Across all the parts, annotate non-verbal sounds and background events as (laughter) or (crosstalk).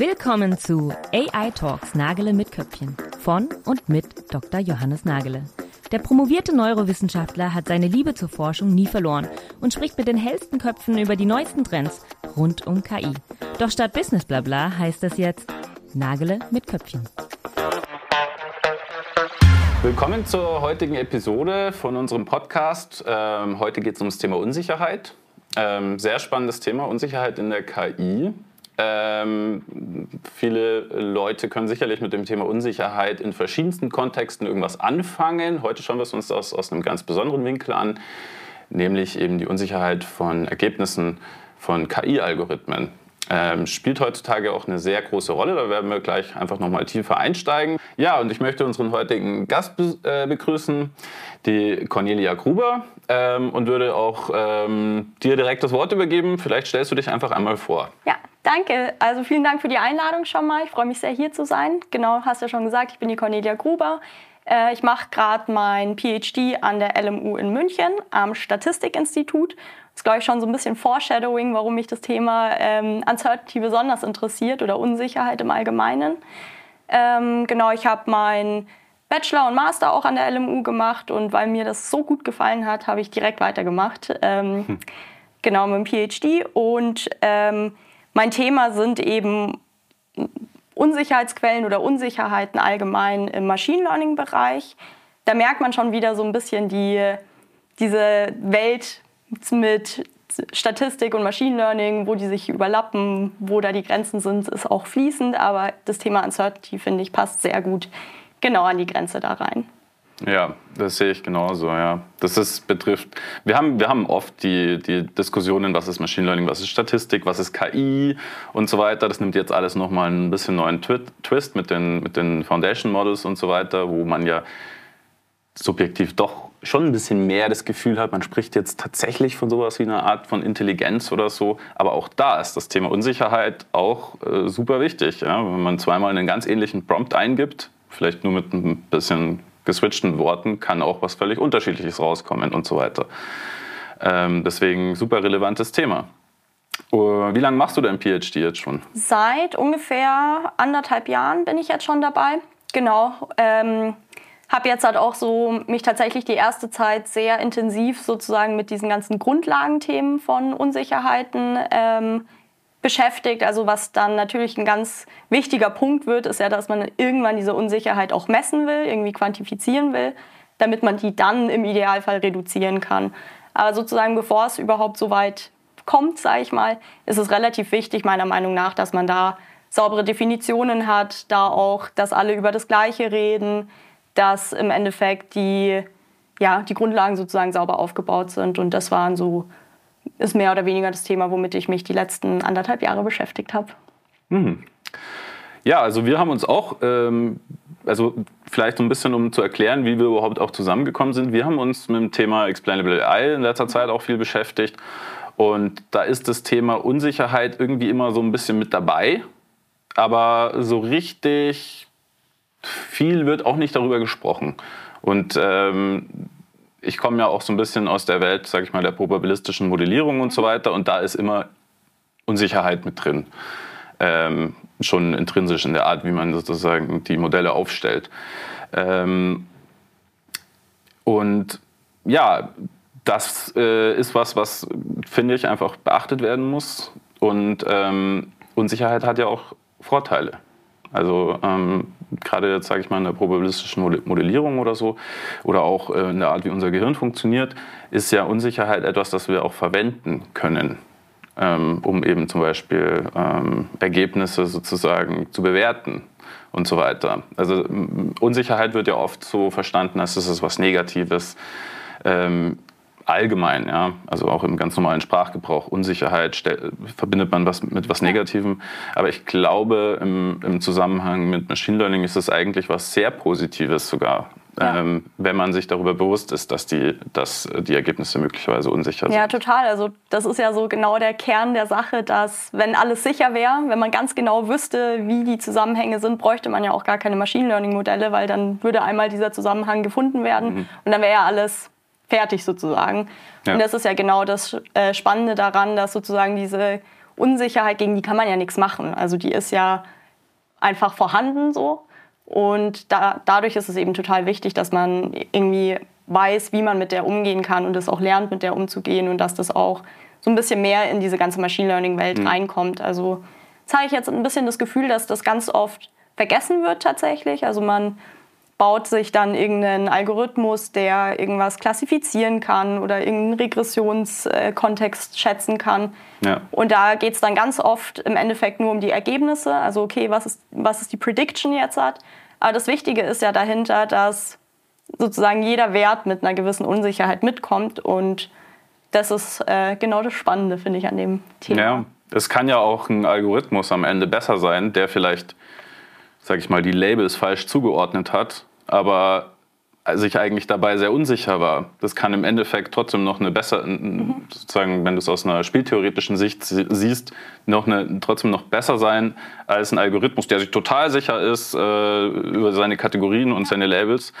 Willkommen zu AI Talks Nagele mit Köpfchen von und mit Dr. Johannes Nagele. Der promovierte Neurowissenschaftler hat seine Liebe zur Forschung nie verloren und spricht mit den hellsten Köpfen über die neuesten Trends rund um KI. Doch statt Business Blabla heißt es jetzt Nagele mit Köpfchen. Willkommen zur heutigen Episode von unserem Podcast. Ähm, heute geht es ums Thema Unsicherheit. Ähm, sehr spannendes Thema, Unsicherheit in der KI. Ähm, viele Leute können sicherlich mit dem Thema Unsicherheit in verschiedensten Kontexten irgendwas anfangen. Heute schauen wir es uns aus, aus einem ganz besonderen Winkel an, nämlich eben die Unsicherheit von Ergebnissen von KI-Algorithmen. Ähm, spielt heutzutage auch eine sehr große Rolle. Da werden wir gleich einfach nochmal tiefer einsteigen. Ja, und ich möchte unseren heutigen Gast be äh, begrüßen, die Cornelia Gruber, ähm, und würde auch ähm, dir direkt das Wort übergeben. Vielleicht stellst du dich einfach einmal vor. Ja, Danke. Also vielen Dank für die Einladung schon mal. Ich freue mich sehr, hier zu sein. Genau, hast ja schon gesagt, ich bin die Cornelia Gruber. Äh, ich mache gerade mein PhD an der LMU in München am Statistikinstitut. Ist, glaube ich, schon so ein bisschen Foreshadowing, warum mich das Thema ähm, Uncertainty besonders interessiert oder Unsicherheit im Allgemeinen. Ähm, genau, ich habe meinen Bachelor und Master auch an der LMU gemacht und weil mir das so gut gefallen hat, habe ich direkt weitergemacht. Ähm, hm. Genau, mit dem PhD und ähm, mein Thema sind eben Unsicherheitsquellen oder Unsicherheiten allgemein im Machine Learning-Bereich. Da merkt man schon wieder so ein bisschen die, diese Welt mit Statistik und Machine Learning, wo die sich überlappen, wo da die Grenzen sind, ist auch fließend. Aber das Thema Uncertainty, finde ich, passt sehr gut genau an die Grenze da rein. Ja, das sehe ich genauso, ja. Das ist, betrifft, wir haben, wir haben oft die, die Diskussionen, was ist Machine Learning, was ist Statistik, was ist KI und so weiter. Das nimmt jetzt alles nochmal ein bisschen neuen Twist mit den, mit den Foundation Models und so weiter, wo man ja subjektiv doch schon ein bisschen mehr das Gefühl hat, man spricht jetzt tatsächlich von sowas wie einer Art von Intelligenz oder so. Aber auch da ist das Thema Unsicherheit auch äh, super wichtig. Ja? Wenn man zweimal einen ganz ähnlichen Prompt eingibt, vielleicht nur mit ein bisschen geswitchten Worten kann auch was völlig Unterschiedliches rauskommen und so weiter. Ähm, deswegen super relevantes Thema. Uh, wie lange machst du dein PhD jetzt schon? Seit ungefähr anderthalb Jahren bin ich jetzt schon dabei. Genau. Ähm, habe jetzt halt auch so mich tatsächlich die erste Zeit sehr intensiv sozusagen mit diesen ganzen Grundlagenthemen von Unsicherheiten ähm, beschäftigt. Also was dann natürlich ein ganz wichtiger Punkt wird, ist ja, dass man irgendwann diese Unsicherheit auch messen will, irgendwie quantifizieren will, damit man die dann im Idealfall reduzieren kann. Aber sozusagen bevor es überhaupt so weit kommt, sage ich mal, ist es relativ wichtig meiner Meinung nach, dass man da saubere Definitionen hat, da auch, dass alle über das Gleiche reden, dass im Endeffekt die, ja, die Grundlagen sozusagen sauber aufgebaut sind. Und das waren so ist mehr oder weniger das Thema, womit ich mich die letzten anderthalb Jahre beschäftigt habe. Mhm. Ja, also wir haben uns auch, ähm, also vielleicht so ein bisschen, um zu erklären, wie wir überhaupt auch zusammengekommen sind. Wir haben uns mit dem Thema Explainable AI in letzter Zeit auch viel beschäftigt. Und da ist das Thema Unsicherheit irgendwie immer so ein bisschen mit dabei. Aber so richtig viel wird auch nicht darüber gesprochen. Und ähm, ich komme ja auch so ein bisschen aus der Welt, sage ich mal, der probabilistischen Modellierung und so weiter. Und da ist immer Unsicherheit mit drin. Ähm, schon intrinsisch in der Art, wie man sozusagen die Modelle aufstellt. Ähm, und ja, das äh, ist was, was, finde ich, einfach beachtet werden muss. Und ähm, Unsicherheit hat ja auch Vorteile. Also ähm, gerade jetzt sage ich mal in der probabilistischen Modellierung oder so oder auch äh, in der Art, wie unser Gehirn funktioniert, ist ja Unsicherheit etwas, das wir auch verwenden können, ähm, um eben zum Beispiel ähm, Ergebnisse sozusagen zu bewerten und so weiter. Also Unsicherheit wird ja oft so verstanden, als ist es was Negatives. Ähm, allgemein, ja, also auch im ganz normalen Sprachgebrauch, Unsicherheit verbindet man was mit was Negativem. Aber ich glaube, im, im, Zusammenhang mit Machine Learning ist es eigentlich was sehr Positives sogar. Ja. Ähm, wenn man sich darüber bewusst ist, dass die, dass die Ergebnisse möglicherweise unsicher sind. Ja, total. Also das ist ja so genau der Kern der Sache, dass wenn alles sicher wäre, wenn man ganz genau wüsste, wie die Zusammenhänge sind, bräuchte man ja auch gar keine Machine Learning Modelle, weil dann würde einmal dieser Zusammenhang gefunden werden mhm. und dann wäre ja alles fertig sozusagen. Ja. Und das ist ja genau das äh, Spannende daran, dass sozusagen diese Unsicherheit, gegen die kann man ja nichts machen. Also die ist ja einfach vorhanden so. Und da, dadurch ist es eben total wichtig, dass man irgendwie weiß, wie man mit der umgehen kann und es auch lernt, mit der umzugehen und dass das auch so ein bisschen mehr in diese ganze Machine Learning-Welt mhm. reinkommt. Also zeige ich jetzt ein bisschen das Gefühl, dass das ganz oft vergessen wird tatsächlich. Also man baut sich dann irgendeinen Algorithmus, der irgendwas klassifizieren kann oder irgendeinen Regressionskontext schätzen kann. Ja. Und da geht es dann ganz oft im Endeffekt nur um die Ergebnisse. Also okay, was ist, was ist die Prediction jetzt hat. Aber das Wichtige ist ja dahinter, dass sozusagen jeder Wert mit einer gewissen Unsicherheit mitkommt. Und das ist äh, genau das Spannende, finde ich, an dem Thema. Ja, es kann ja auch ein Algorithmus am Ende besser sein, der vielleicht, sag ich mal, die Labels falsch zugeordnet hat, aber sich eigentlich dabei sehr unsicher war. Das kann im Endeffekt trotzdem noch eine bessere, mhm. sozusagen, wenn du es aus einer spieltheoretischen Sicht siehst, noch eine, trotzdem noch besser sein als ein Algorithmus, der sich total sicher ist äh, über seine Kategorien und seine Labels.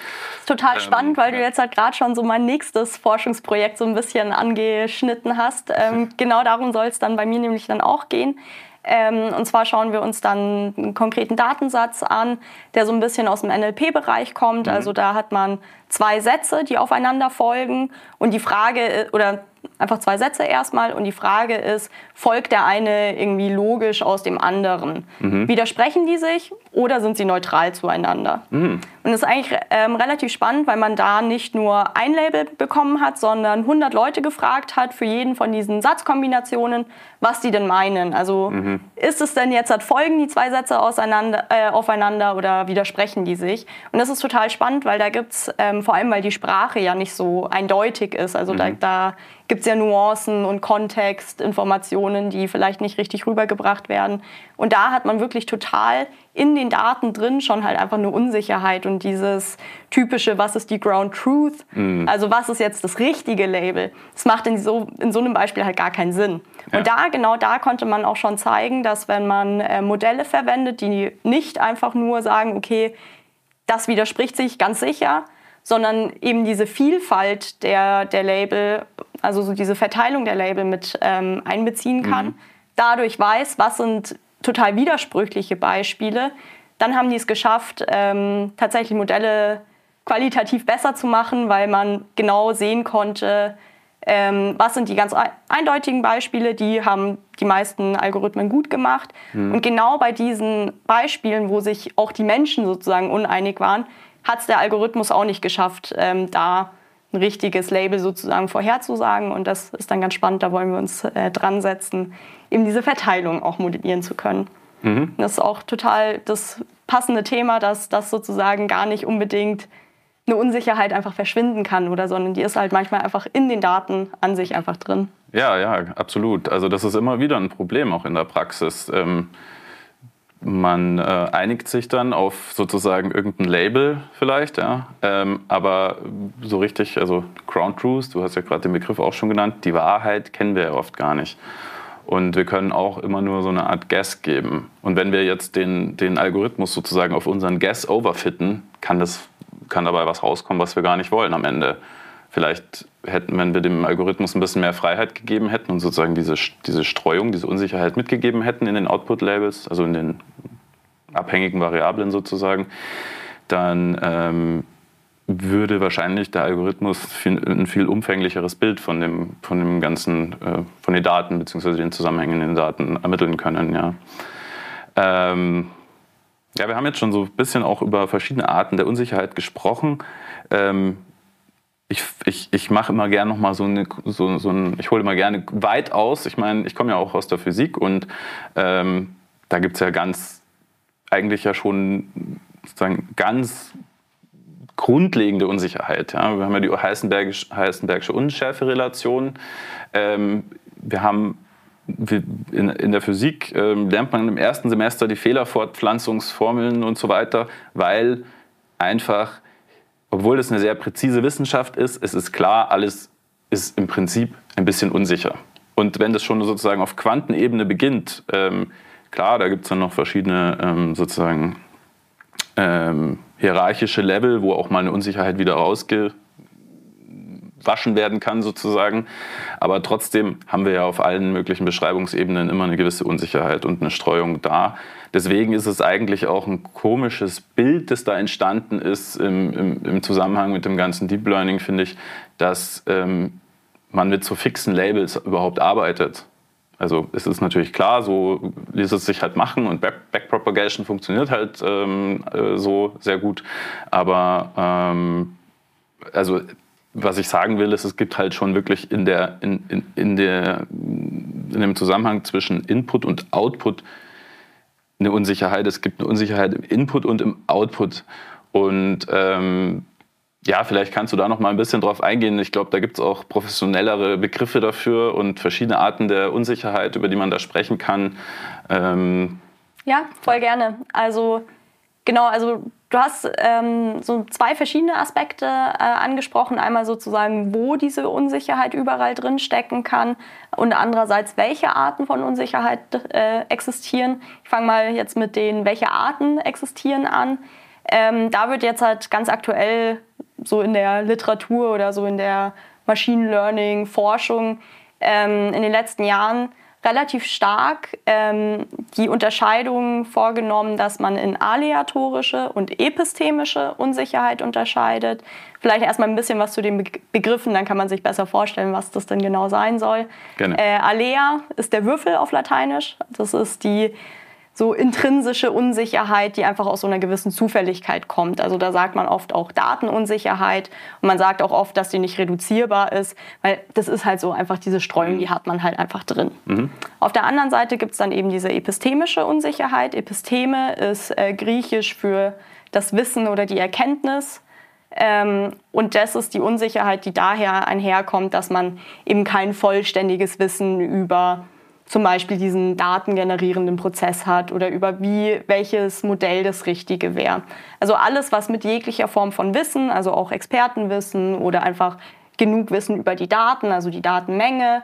Total ähm, spannend, weil du jetzt halt gerade schon so mein nächstes Forschungsprojekt so ein bisschen angeschnitten hast. Ähm, (laughs) genau darum soll es dann bei mir nämlich dann auch gehen. Ähm, und zwar schauen wir uns dann einen konkreten Datensatz an, der so ein bisschen aus dem NLP-Bereich kommt. Mhm. Also da hat man zwei Sätze, die aufeinander folgen. Und die Frage, oder einfach zwei Sätze erstmal und die Frage ist, folgt der eine irgendwie logisch aus dem anderen? Mhm. Widersprechen die sich oder sind sie neutral zueinander? Mhm. Und das ist eigentlich ähm, relativ spannend, weil man da nicht nur ein Label bekommen hat, sondern 100 Leute gefragt hat für jeden von diesen Satzkombinationen, was die denn meinen. Also mhm. ist es denn jetzt, folgen die zwei Sätze auseinander, äh, aufeinander oder widersprechen die sich? Und das ist total spannend, weil da gibt es, ähm, vor allem weil die Sprache ja nicht so eindeutig ist, also da, mhm. da gibt es ja Nuancen und Kontext, Informationen, die vielleicht nicht richtig rübergebracht werden. Und da hat man wirklich total in den Daten drin schon halt einfach eine Unsicherheit und dieses typische, was ist die Ground Truth? Mhm. Also was ist jetzt das richtige Label? Das macht in so, in so einem Beispiel halt gar keinen Sinn. Ja. Und da, genau da konnte man auch schon zeigen, dass wenn man äh, Modelle verwendet, die nicht einfach nur sagen, okay, das widerspricht sich ganz sicher, sondern eben diese Vielfalt der, der Label, also so diese Verteilung der Label mit ähm, einbeziehen kann, mhm. dadurch weiß, was sind total widersprüchliche Beispiele, dann haben die es geschafft, ähm, tatsächlich Modelle qualitativ besser zu machen, weil man genau sehen konnte, ähm, was sind die ganz eindeutigen Beispiele, die haben die meisten Algorithmen gut gemacht. Mhm. Und genau bei diesen Beispielen, wo sich auch die Menschen sozusagen uneinig waren, hat es der Algorithmus auch nicht geschafft, ähm, da ein richtiges Label sozusagen vorherzusagen. Und das ist dann ganz spannend, da wollen wir uns äh, dran setzen, eben diese Verteilung auch modellieren zu können. Mhm. Das ist auch total das passende Thema, dass das sozusagen gar nicht unbedingt eine Unsicherheit einfach verschwinden kann oder sondern die ist halt manchmal einfach in den Daten an sich einfach drin. Ja, ja, absolut. Also das ist immer wieder ein Problem auch in der Praxis. Ähm man äh, einigt sich dann auf sozusagen irgendein Label vielleicht, ja. Ähm, aber so richtig, also Ground Truth, du hast ja gerade den Begriff auch schon genannt, die Wahrheit kennen wir ja oft gar nicht. Und wir können auch immer nur so eine Art Guess geben. Und wenn wir jetzt den, den Algorithmus sozusagen auf unseren Guess overfitten, kann, das, kann dabei was rauskommen, was wir gar nicht wollen am Ende vielleicht hätten, wenn wir dem Algorithmus ein bisschen mehr Freiheit gegeben hätten und sozusagen diese, diese Streuung, diese Unsicherheit mitgegeben hätten in den Output-Labels, also in den abhängigen Variablen sozusagen, dann ähm, würde wahrscheinlich der Algorithmus ein viel umfänglicheres Bild von dem, von dem ganzen, äh, von den Daten bzw. den Zusammenhängen in den Daten ermitteln können. Ja. Ähm, ja, wir haben jetzt schon so ein bisschen auch über verschiedene Arten der Unsicherheit gesprochen. Ähm, ich, ich, ich mache immer gerne noch mal so, eine, so, so ein, ich hole immer gerne weit aus. Ich meine, ich komme ja auch aus der Physik und ähm, da gibt es ja ganz, eigentlich ja schon sozusagen ganz grundlegende Unsicherheit. Ja? Wir haben ja die Heisenbergische, Heisenbergische Unschärferelation. Ähm, wir haben in, in der Physik ähm, lernt man im ersten Semester die Fehlerfortpflanzungsformeln und so weiter, weil einfach obwohl das eine sehr präzise Wissenschaft ist, es ist klar, alles ist im Prinzip ein bisschen unsicher. Und wenn das schon sozusagen auf Quantenebene beginnt, ähm, klar, da gibt es dann noch verschiedene ähm, sozusagen ähm, hierarchische Level, wo auch mal eine Unsicherheit wieder rausge abgewaschen werden kann sozusagen. Aber trotzdem haben wir ja auf allen möglichen Beschreibungsebenen immer eine gewisse Unsicherheit und eine Streuung da. Deswegen ist es eigentlich auch ein komisches Bild, das da entstanden ist im, im, im Zusammenhang mit dem ganzen Deep Learning, finde ich, dass ähm, man mit so fixen Labels überhaupt arbeitet. Also es ist natürlich klar, so ließ es sich halt machen und Backpropagation funktioniert halt ähm, äh, so sehr gut. Aber ähm, also was ich sagen will, ist, es gibt halt schon wirklich in, der, in, in, in, der, in dem Zusammenhang zwischen Input und Output eine Unsicherheit. Es gibt eine Unsicherheit im Input und im Output. Und ähm, ja, vielleicht kannst du da noch mal ein bisschen drauf eingehen. Ich glaube, da gibt es auch professionellere Begriffe dafür und verschiedene Arten der Unsicherheit, über die man da sprechen kann. Ähm ja, voll gerne. Also genau, also du hast ähm, so zwei verschiedene Aspekte äh, angesprochen. Einmal sozusagen, wo diese Unsicherheit überall drin stecken kann und andererseits, welche Arten von Unsicherheit äh, existieren. Ich fange mal jetzt mit den, welche Arten existieren an. Ähm, da wird jetzt halt ganz aktuell so in der Literatur oder so in der Machine Learning Forschung ähm, in den letzten Jahren relativ stark ähm, die Unterscheidung vorgenommen, dass man in aleatorische und epistemische Unsicherheit unterscheidet. Vielleicht erstmal ein bisschen was zu den Begriffen, dann kann man sich besser vorstellen, was das denn genau sein soll. Äh, alea ist der Würfel auf Lateinisch. Das ist die so intrinsische Unsicherheit, die einfach aus so einer gewissen Zufälligkeit kommt. Also da sagt man oft auch Datenunsicherheit und man sagt auch oft, dass die nicht reduzierbar ist, weil das ist halt so einfach diese Streuung, die hat man halt einfach drin. Mhm. Auf der anderen Seite gibt es dann eben diese epistemische Unsicherheit. Episteme ist äh, griechisch für das Wissen oder die Erkenntnis. Ähm, und das ist die Unsicherheit, die daher einherkommt, dass man eben kein vollständiges Wissen über zum Beispiel diesen datengenerierenden Prozess hat oder über wie welches Modell das Richtige wäre. Also alles, was mit jeglicher Form von Wissen, also auch Expertenwissen oder einfach genug Wissen über die Daten, also die Datenmenge,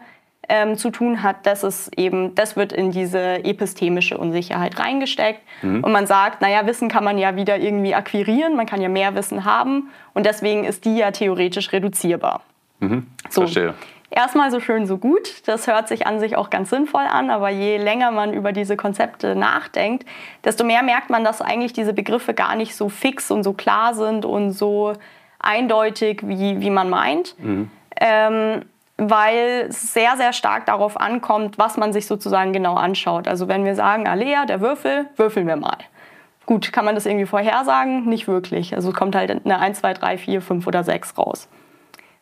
ähm, zu tun hat, das ist eben, das wird in diese epistemische Unsicherheit reingesteckt. Mhm. Und man sagt, naja, Wissen kann man ja wieder irgendwie akquirieren, man kann ja mehr Wissen haben und deswegen ist die ja theoretisch reduzierbar. Mhm. So. Verstehe erstmal so schön, so gut. Das hört sich an sich auch ganz sinnvoll an, aber je länger man über diese Konzepte nachdenkt, desto mehr merkt man, dass eigentlich diese Begriffe gar nicht so fix und so klar sind und so eindeutig, wie, wie man meint. Mhm. Ähm, weil es sehr, sehr stark darauf ankommt, was man sich sozusagen genau anschaut. Also wenn wir sagen, Alea, der Würfel, würfeln wir mal. Gut, kann man das irgendwie vorhersagen? Nicht wirklich. Also es kommt halt eine 1, 2, 3, 4, 5 oder 6 raus.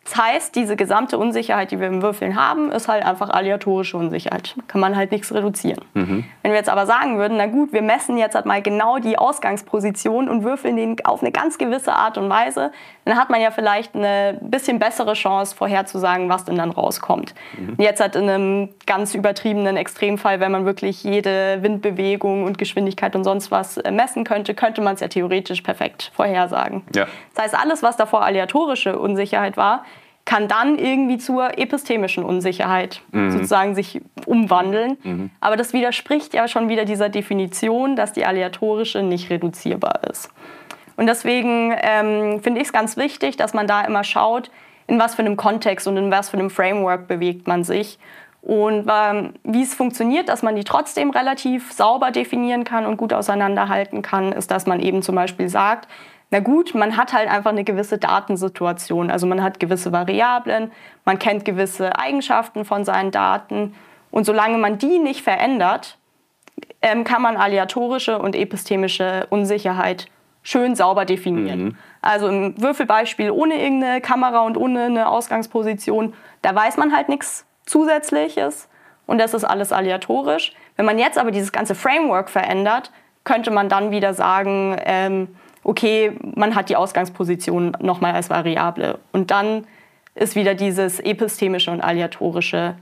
Das heißt, diese gesamte Unsicherheit, die wir im Würfeln haben, ist halt einfach aleatorische Unsicherheit. Kann man halt nichts reduzieren. Mhm. Wenn wir jetzt aber sagen würden, na gut, wir messen jetzt halt mal genau die Ausgangsposition und würfeln den auf eine ganz gewisse Art und Weise, dann hat man ja vielleicht eine bisschen bessere Chance vorherzusagen, was denn dann rauskommt. Mhm. Jetzt halt in einem ganz übertriebenen Extremfall, wenn man wirklich jede Windbewegung und Geschwindigkeit und sonst was äh, messen könnte, könnte man es ja theoretisch perfekt vorhersagen. Ja. Das heißt, alles, was davor aleatorische Unsicherheit war, kann dann irgendwie zur epistemischen Unsicherheit mhm. sozusagen sich umwandeln. Mhm. Aber das widerspricht ja schon wieder dieser Definition, dass die aleatorische nicht reduzierbar ist. Und deswegen ähm, finde ich es ganz wichtig, dass man da immer schaut, in was für einem Kontext und in was für einem Framework bewegt man sich. Und ähm, wie es funktioniert, dass man die trotzdem relativ sauber definieren kann und gut auseinanderhalten kann, ist, dass man eben zum Beispiel sagt, na gut, man hat halt einfach eine gewisse Datensituation. Also man hat gewisse Variablen, man kennt gewisse Eigenschaften von seinen Daten. Und solange man die nicht verändert, ähm, kann man aleatorische und epistemische Unsicherheit schön sauber definieren. Mhm. Also im Würfelbeispiel ohne irgendeine Kamera und ohne eine Ausgangsposition, da weiß man halt nichts Zusätzliches und das ist alles aleatorisch. Wenn man jetzt aber dieses ganze Framework verändert, könnte man dann wieder sagen, ähm, okay, man hat die Ausgangsposition nochmal als Variable. Und dann ist wieder dieses epistemische und aleatorische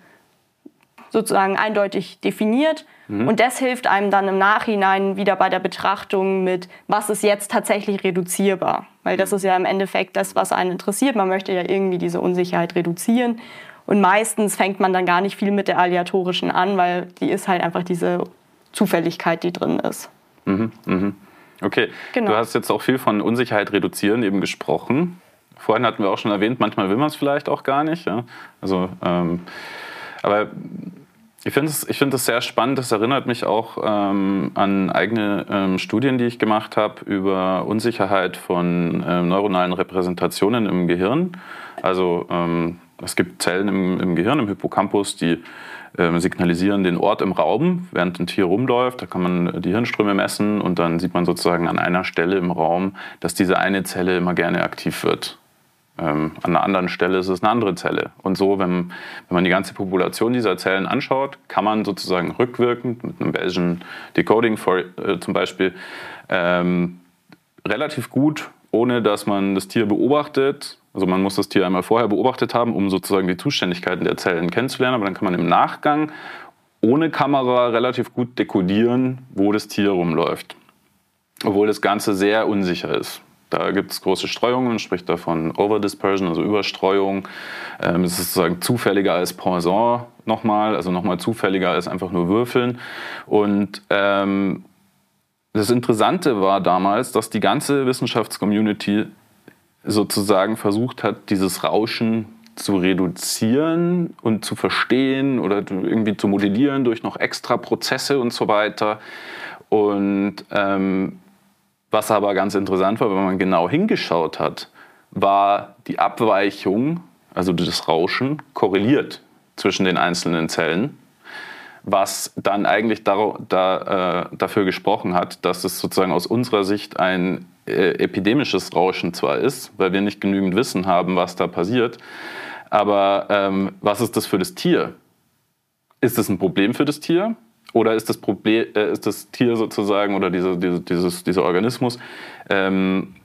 sozusagen eindeutig definiert. Mhm. Und das hilft einem dann im Nachhinein wieder bei der Betrachtung mit, was ist jetzt tatsächlich reduzierbar. Weil das ist ja im Endeffekt das, was einen interessiert. Man möchte ja irgendwie diese Unsicherheit reduzieren. Und meistens fängt man dann gar nicht viel mit der aleatorischen an, weil die ist halt einfach diese Zufälligkeit, die drin ist. Mhm, mhm. Okay, genau. du hast jetzt auch viel von Unsicherheit reduzieren eben gesprochen. Vorhin hatten wir auch schon erwähnt, manchmal will man es vielleicht auch gar nicht. Ja? Also, ähm, aber ich finde es find sehr spannend. Das erinnert mich auch ähm, an eigene ähm, Studien, die ich gemacht habe über Unsicherheit von ähm, neuronalen Repräsentationen im Gehirn. Also ähm, es gibt Zellen im, im, Gehirn, im Hippocampus, die signalisieren den Ort im Raum, während ein Tier rumläuft. Da kann man die Hirnströme messen und dann sieht man sozusagen an einer Stelle im Raum, dass diese eine Zelle immer gerne aktiv wird. Ähm, an einer anderen Stelle ist es eine andere Zelle. Und so, wenn, wenn man die ganze Population dieser Zellen anschaut, kann man sozusagen rückwirkend mit einem Bayesian Decoding for, äh, zum Beispiel ähm, relativ gut, ohne dass man das Tier beobachtet, also man muss das Tier einmal vorher beobachtet haben, um sozusagen die Zuständigkeiten der Zellen kennenzulernen, aber dann kann man im Nachgang ohne Kamera relativ gut dekodieren, wo das Tier rumläuft. Obwohl das Ganze sehr unsicher ist. Da gibt es große Streuungen, man spricht davon Overdispersion, also Überstreuung. Ähm, es ist sozusagen zufälliger als Poisson nochmal, also nochmal zufälliger als einfach nur Würfeln. Und ähm, das Interessante war damals, dass die ganze Wissenschaftscommunity sozusagen versucht hat, dieses Rauschen zu reduzieren und zu verstehen oder irgendwie zu modellieren durch noch extra Prozesse und so weiter. Und ähm, was aber ganz interessant war, wenn man genau hingeschaut hat, war die Abweichung, also das Rauschen, korreliert zwischen den einzelnen Zellen, was dann eigentlich da, da, äh, dafür gesprochen hat, dass es sozusagen aus unserer Sicht ein äh, epidemisches Rauschen zwar ist, weil wir nicht genügend Wissen haben, was da passiert, aber ähm, was ist das für das Tier? Ist es ein Problem für das Tier? Oder ist das, Problem, äh, ist das Tier sozusagen oder diese, diese, dieses, dieser Organismus, ähm,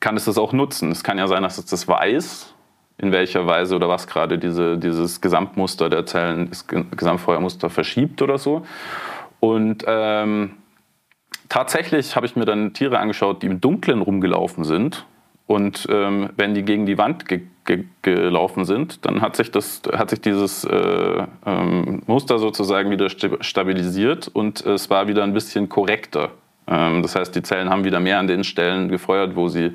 kann es das auch nutzen? Es kann ja sein, dass es das weiß, in welcher Weise oder was gerade diese, dieses Gesamtmuster der Zellen, das Gesamtfeuermuster verschiebt oder so. Und ähm, tatsächlich habe ich mir dann Tiere angeschaut, die im Dunkeln rumgelaufen sind und ähm, wenn die gegen die Wand ge ge gelaufen sind, dann hat sich, das, hat sich dieses äh, ähm, Muster sozusagen wieder stabilisiert und es war wieder ein bisschen korrekter. Ähm, das heißt, die Zellen haben wieder mehr an den Stellen gefeuert, wo sie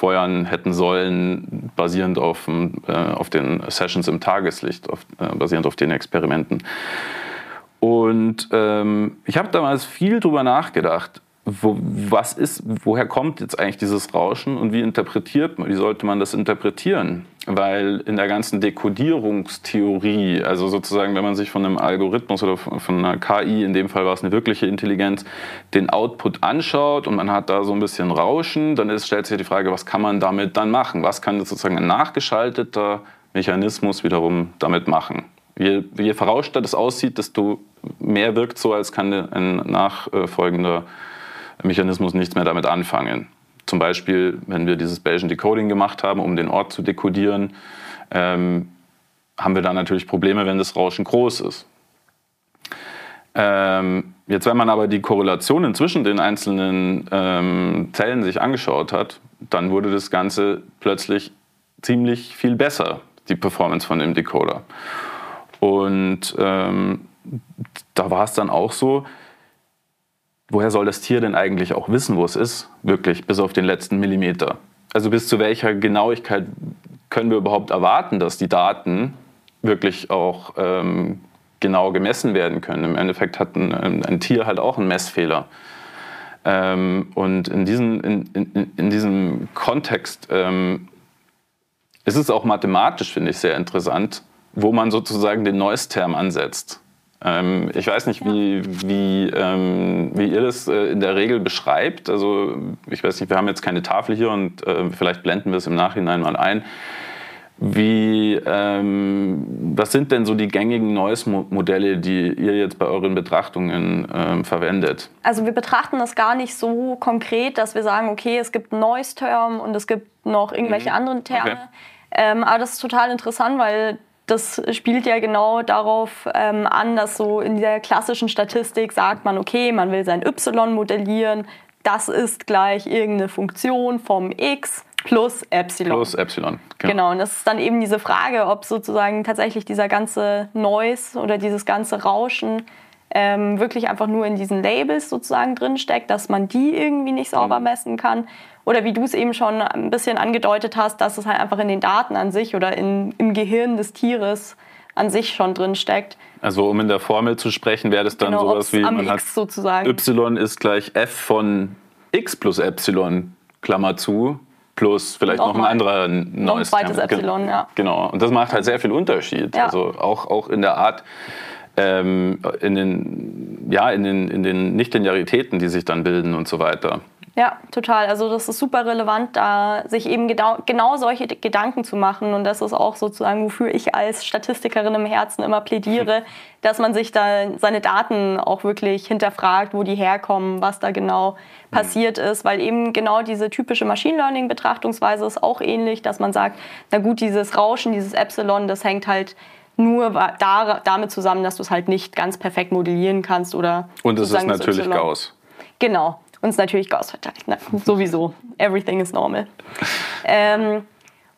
feuern hätten sollen, basierend auf, äh, auf den Sessions im Tageslicht, auf, äh, basierend auf den Experimenten. Und ähm, ich habe damals viel darüber nachgedacht, wo, was ist, woher kommt jetzt eigentlich dieses Rauschen und wie interpretiert man, wie sollte man das interpretieren? Weil in der ganzen Dekodierungstheorie, also sozusagen, wenn man sich von einem Algorithmus oder von einer KI, in dem Fall war es eine wirkliche Intelligenz, den Output anschaut und man hat da so ein bisschen Rauschen, dann ist, stellt sich die Frage, was kann man damit dann machen? Was kann sozusagen ein nachgeschalteter Mechanismus wiederum damit machen? Je, je verrauschter das aussieht, desto mehr wirkt so, als kann ein nachfolgender Mechanismus nichts mehr damit anfangen. Zum Beispiel, wenn wir dieses Bayesian Decoding gemacht haben, um den Ort zu dekodieren, ähm, haben wir dann natürlich Probleme, wenn das Rauschen groß ist. Ähm, jetzt, wenn man aber die Korrelationen zwischen den einzelnen ähm, Zellen sich angeschaut hat, dann wurde das Ganze plötzlich ziemlich viel besser, die Performance von dem Decoder. Und ähm, da war es dann auch so, woher soll das Tier denn eigentlich auch wissen, wo es ist? Wirklich, bis auf den letzten Millimeter. Also bis zu welcher Genauigkeit können wir überhaupt erwarten, dass die Daten wirklich auch ähm, genau gemessen werden können? Im Endeffekt hat ein, ein Tier halt auch einen Messfehler. Ähm, und in, diesen, in, in, in diesem Kontext ähm, ist es auch mathematisch, finde ich, sehr interessant, wo man sozusagen den Noise-Term ansetzt. Ähm, ich weiß nicht, wie, wie, ähm, wie ihr das äh, in der Regel beschreibt. Also ich weiß nicht, wir haben jetzt keine Tafel hier und äh, vielleicht blenden wir es im Nachhinein mal ein. Wie, ähm, was sind denn so die gängigen Noise-Modelle, die ihr jetzt bei euren Betrachtungen ähm, verwendet? Also wir betrachten das gar nicht so konkret, dass wir sagen, okay, es gibt Noise-Term und es gibt noch irgendwelche mhm. anderen Terme. Okay. Ähm, aber das ist total interessant, weil das spielt ja genau darauf ähm, an, dass so in der klassischen Statistik sagt man, okay, man will sein y modellieren, das ist gleich irgendeine Funktion vom x plus Epsilon. Plus Epsilon. Genau. genau, und das ist dann eben diese Frage, ob sozusagen tatsächlich dieser ganze Noise oder dieses ganze Rauschen ähm, wirklich einfach nur in diesen Labels sozusagen drinsteckt, dass man die irgendwie nicht sauber mhm. messen kann. Oder wie du es eben schon ein bisschen angedeutet hast, dass es halt einfach in den Daten an sich oder in, im Gehirn des Tieres an sich schon drinsteckt. Also um in der Formel zu sprechen, wäre das dann genau, sowas wie man hat sozusagen. y ist gleich f von x plus epsilon, Klammer zu, plus vielleicht noch, noch ein anderer neues noch ein zweites Epsilon, ja. Genau, und das macht halt sehr viel Unterschied. Ja. Also auch, auch in der Art, ähm, in den, ja, in den, in den Nichtlinearitäten, die sich dann bilden und so weiter. Ja, total. Also das ist super relevant, da sich eben genau, genau solche Gedanken zu machen. Und das ist auch sozusagen, wofür ich als Statistikerin im Herzen immer plädiere, (laughs) dass man sich da seine Daten auch wirklich hinterfragt, wo die herkommen, was da genau mhm. passiert ist. Weil eben genau diese typische Machine Learning-Betrachtungsweise ist auch ähnlich, dass man sagt, na gut, dieses Rauschen, dieses Epsilon, das hängt halt nur da, damit zusammen, dass du es halt nicht ganz perfekt modellieren kannst oder und es ist natürlich Gauss. Genau, und es natürlich Gauss verteilt. Ne? Sowieso. Everything is normal. Ähm,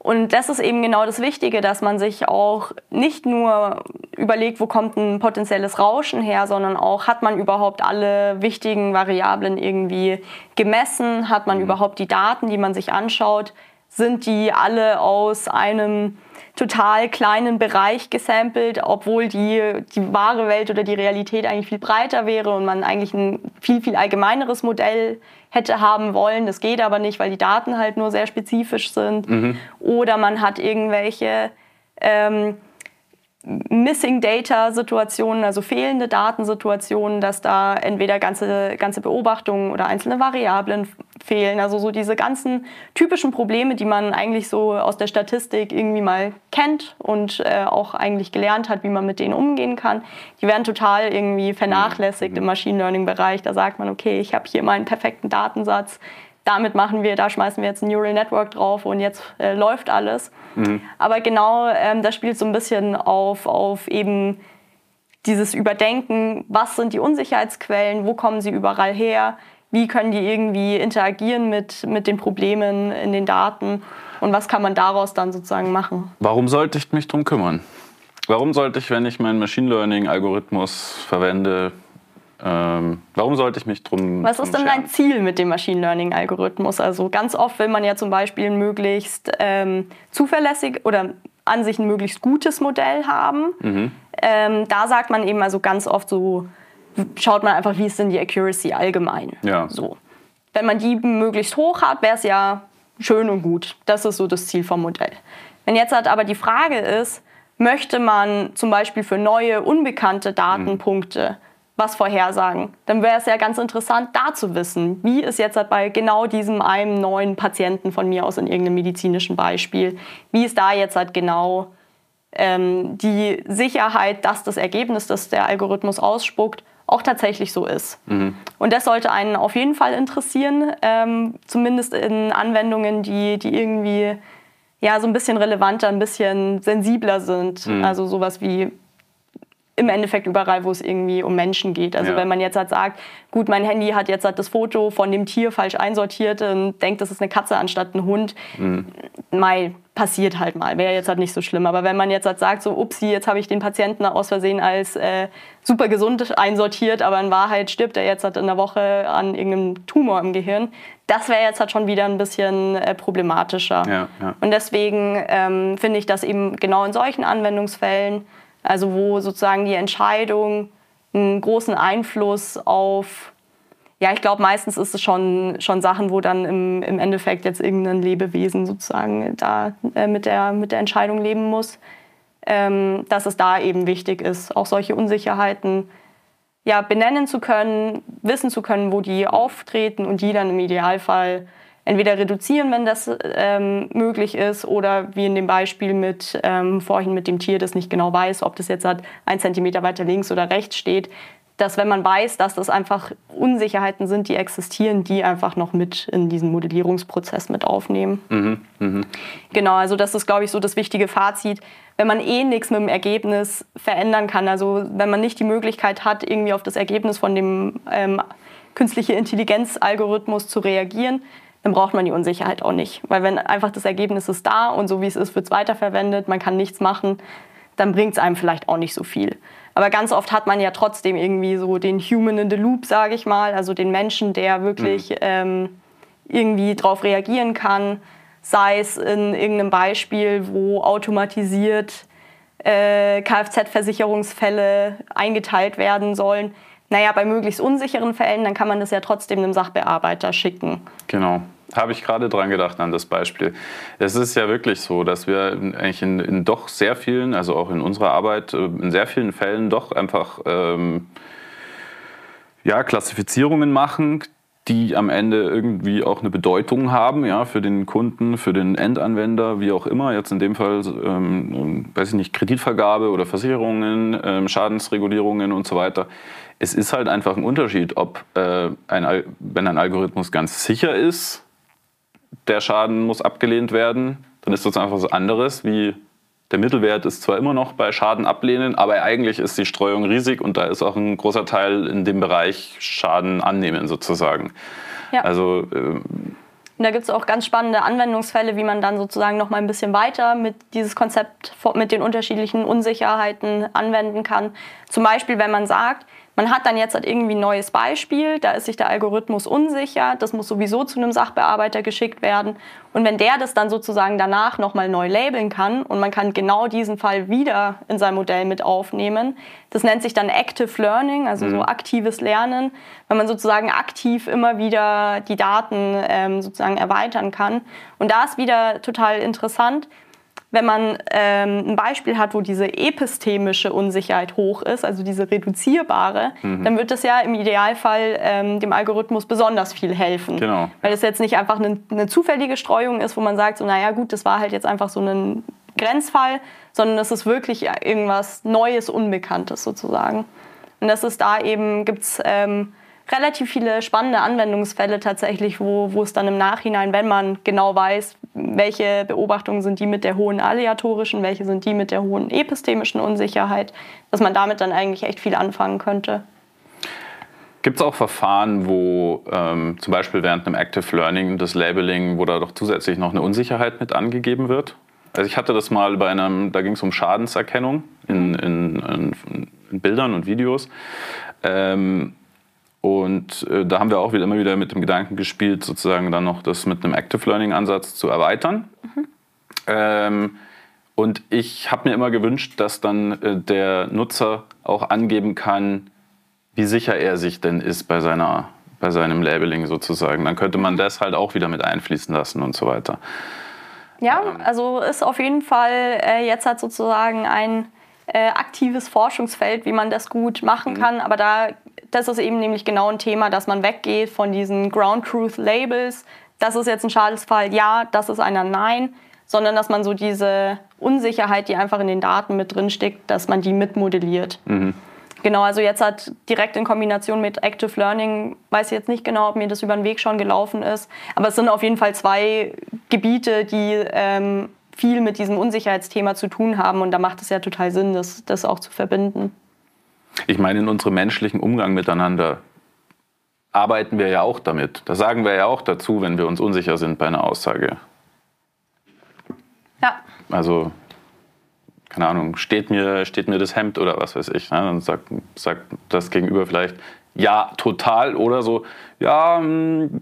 und das ist eben genau das Wichtige, dass man sich auch nicht nur überlegt, wo kommt ein potenzielles Rauschen her, sondern auch, hat man überhaupt alle wichtigen Variablen irgendwie gemessen? Hat man mhm. überhaupt die Daten, die man sich anschaut? Sind die alle aus einem total kleinen Bereich gesampelt, obwohl die, die wahre Welt oder die Realität eigentlich viel breiter wäre und man eigentlich ein viel, viel allgemeineres Modell hätte haben wollen. Das geht aber nicht, weil die Daten halt nur sehr spezifisch sind. Mhm. Oder man hat irgendwelche ähm, Missing Data Situationen, also fehlende Datensituationen, dass da entweder ganze, ganze Beobachtungen oder einzelne Variablen fehlen. Also so diese ganzen typischen Probleme, die man eigentlich so aus der Statistik irgendwie mal kennt und äh, auch eigentlich gelernt hat, wie man mit denen umgehen kann, die werden total irgendwie vernachlässigt im Machine Learning Bereich. Da sagt man, okay, ich habe hier meinen perfekten Datensatz, damit machen wir, da schmeißen wir jetzt ein Neural Network drauf und jetzt äh, läuft alles. Mhm. Aber genau ähm, das spielt so ein bisschen auf, auf eben dieses Überdenken, was sind die Unsicherheitsquellen, wo kommen sie überall her, wie können die irgendwie interagieren mit, mit den Problemen in den Daten und was kann man daraus dann sozusagen machen. Warum sollte ich mich darum kümmern? Warum sollte ich, wenn ich meinen Machine Learning-Algorithmus verwende, ähm, warum sollte ich mich drum Was ist denn dein Ziel mit dem Machine Learning Algorithmus? Also ganz oft will man ja zum Beispiel ein möglichst ähm, zuverlässig oder an sich ein möglichst gutes Modell haben. Mhm. Ähm, da sagt man eben also ganz oft so, schaut man einfach, wie ist denn die Accuracy allgemein. Ja. So. Wenn man die möglichst hoch hat, wäre es ja schön und gut. Das ist so das Ziel vom Modell. Wenn jetzt halt aber die Frage ist, möchte man zum Beispiel für neue, unbekannte Datenpunkte mhm was vorhersagen. Dann wäre es ja ganz interessant, da zu wissen, wie ist jetzt bei genau diesem einem neuen Patienten von mir aus in irgendeinem medizinischen Beispiel, wie ist da jetzt halt genau ähm, die Sicherheit, dass das Ergebnis, das der Algorithmus ausspuckt, auch tatsächlich so ist. Mhm. Und das sollte einen auf jeden Fall interessieren, ähm, zumindest in Anwendungen, die, die irgendwie ja, so ein bisschen relevanter, ein bisschen sensibler sind. Mhm. Also sowas wie im Endeffekt überall, wo es irgendwie um Menschen geht. Also ja. wenn man jetzt halt sagt, gut, mein Handy hat jetzt halt das Foto von dem Tier falsch einsortiert und denkt, das ist eine Katze anstatt ein Hund, mhm. Mai, passiert halt mal, wäre jetzt halt nicht so schlimm. Aber wenn man jetzt halt sagt, so, upsi, jetzt habe ich den Patienten aus Versehen als äh, super gesund einsortiert, aber in Wahrheit stirbt er jetzt halt in der Woche an irgendeinem Tumor im Gehirn, das wäre jetzt halt schon wieder ein bisschen äh, problematischer. Ja, ja. Und deswegen ähm, finde ich, dass eben genau in solchen Anwendungsfällen also wo sozusagen die Entscheidung einen großen Einfluss auf, ja, ich glaube, meistens ist es schon, schon Sachen, wo dann im, im Endeffekt jetzt irgendein Lebewesen sozusagen da äh, mit, der, mit der Entscheidung leben muss, ähm, dass es da eben wichtig ist, auch solche Unsicherheiten ja, benennen zu können, wissen zu können, wo die auftreten und die dann im Idealfall entweder reduzieren, wenn das ähm, möglich ist, oder wie in dem Beispiel mit ähm, vorhin mit dem Tier, das nicht genau weiß, ob das jetzt halt ein Zentimeter weiter links oder rechts steht, dass wenn man weiß, dass das einfach Unsicherheiten sind, die existieren, die einfach noch mit in diesen Modellierungsprozess mit aufnehmen. Mhm, mh. Genau, also das ist, glaube ich, so das wichtige Fazit. Wenn man eh nichts mit dem Ergebnis verändern kann, also wenn man nicht die Möglichkeit hat, irgendwie auf das Ergebnis von dem ähm, künstliche Intelligenz-Algorithmus zu reagieren, dann braucht man die Unsicherheit auch nicht. Weil wenn einfach das Ergebnis ist da und so wie es ist, wird es weiterverwendet, man kann nichts machen, dann bringt es einem vielleicht auch nicht so viel. Aber ganz oft hat man ja trotzdem irgendwie so den Human in the Loop, sage ich mal, also den Menschen, der wirklich mhm. ähm, irgendwie darauf reagieren kann, sei es in irgendeinem Beispiel, wo automatisiert äh, Kfz-Versicherungsfälle eingeteilt werden sollen. Naja, bei möglichst unsicheren Fällen, dann kann man das ja trotzdem einem Sachbearbeiter schicken. Genau. Habe ich gerade dran gedacht an das Beispiel. Es ist ja wirklich so, dass wir eigentlich in, in doch sehr vielen, also auch in unserer Arbeit, äh, in sehr vielen Fällen doch einfach ähm, ja, Klassifizierungen machen, die am Ende irgendwie auch eine Bedeutung haben, ja, für den Kunden, für den Endanwender, wie auch immer. Jetzt in dem Fall, ähm, weiß ich nicht, Kreditvergabe oder Versicherungen, ähm, Schadensregulierungen und so weiter. Es ist halt einfach ein Unterschied, ob äh, ein, wenn ein Algorithmus ganz sicher ist, der Schaden muss abgelehnt werden, dann ist das einfach was anderes, wie der Mittelwert ist zwar immer noch bei Schaden ablehnen, aber eigentlich ist die Streuung riesig und da ist auch ein großer Teil in dem Bereich Schaden annehmen sozusagen. Ja. Also ähm, und da gibt es auch ganz spannende Anwendungsfälle, wie man dann sozusagen noch mal ein bisschen weiter mit dieses Konzept mit den unterschiedlichen Unsicherheiten anwenden kann. Zum Beispiel, wenn man sagt, man hat dann jetzt halt irgendwie ein neues Beispiel, da ist sich der Algorithmus unsicher, das muss sowieso zu einem Sachbearbeiter geschickt werden. Und wenn der das dann sozusagen danach nochmal neu labeln kann und man kann genau diesen Fall wieder in sein Modell mit aufnehmen, das nennt sich dann Active Learning, also mhm. so aktives Lernen, wenn man sozusagen aktiv immer wieder die Daten ähm, sozusagen erweitern kann. Und da ist wieder total interessant, wenn man ähm, ein Beispiel hat, wo diese epistemische Unsicherheit hoch ist, also diese reduzierbare, mhm. dann wird das ja im Idealfall ähm, dem Algorithmus besonders viel helfen. Genau. Weil es jetzt nicht einfach eine, eine, zufällige Streuung ist, wo man sagt, so, naja gut, das war halt jetzt einfach so ein Grenzfall, sondern es ist wirklich irgendwas Neues, Unbekanntes sozusagen. Und das ist da eben, gibt es ähm, relativ viele spannende Anwendungsfälle tatsächlich, wo, wo es dann im Nachhinein, wenn man genau weiß, welche Beobachtungen sind die mit der hohen aleatorischen, welche sind die mit der hohen epistemischen Unsicherheit, dass man damit dann eigentlich echt viel anfangen könnte. Gibt es auch Verfahren, wo ähm, zum Beispiel während einem Active Learning das Labeling, wo da doch zusätzlich noch eine Unsicherheit mit angegeben wird? Also ich hatte das mal bei einem, da ging es um Schadenserkennung in, in, in, in, Bildern und Videos. Ähm, und äh, da haben wir auch wieder immer wieder mit dem Gedanken gespielt, sozusagen dann noch das mit einem Active Learning Ansatz zu erweitern. Mhm. Ähm, und ich habe mir immer gewünscht, dass dann äh, der Nutzer auch angeben kann, wie sicher er sich denn ist bei, seiner, bei seinem Labeling sozusagen. Dann könnte man das halt auch wieder mit einfließen lassen und so weiter. Ja, ähm. also ist auf jeden Fall äh, jetzt hat sozusagen ein äh, aktives Forschungsfeld, wie man das gut machen mhm. kann. Aber da das ist eben nämlich genau ein Thema, dass man weggeht von diesen Ground Truth Labels. Das ist jetzt ein Schadensfall, ja, das ist einer, nein, sondern dass man so diese Unsicherheit, die einfach in den Daten mit drin steckt, dass man die mitmodelliert. Mhm. Genau, also jetzt hat direkt in Kombination mit Active Learning, weiß ich jetzt nicht genau, ob mir das über den Weg schon gelaufen ist, aber es sind auf jeden Fall zwei Gebiete, die ähm, viel mit diesem Unsicherheitsthema zu tun haben und da macht es ja total Sinn, das, das auch zu verbinden. Ich meine, in unserem menschlichen Umgang miteinander arbeiten wir ja auch damit. Da sagen wir ja auch dazu, wenn wir uns unsicher sind bei einer Aussage. Ja. Also, keine Ahnung, steht mir, steht mir das Hemd oder was weiß ich. Ne? Dann sagt, sagt das Gegenüber vielleicht, ja, total oder so, ja, mh, hm,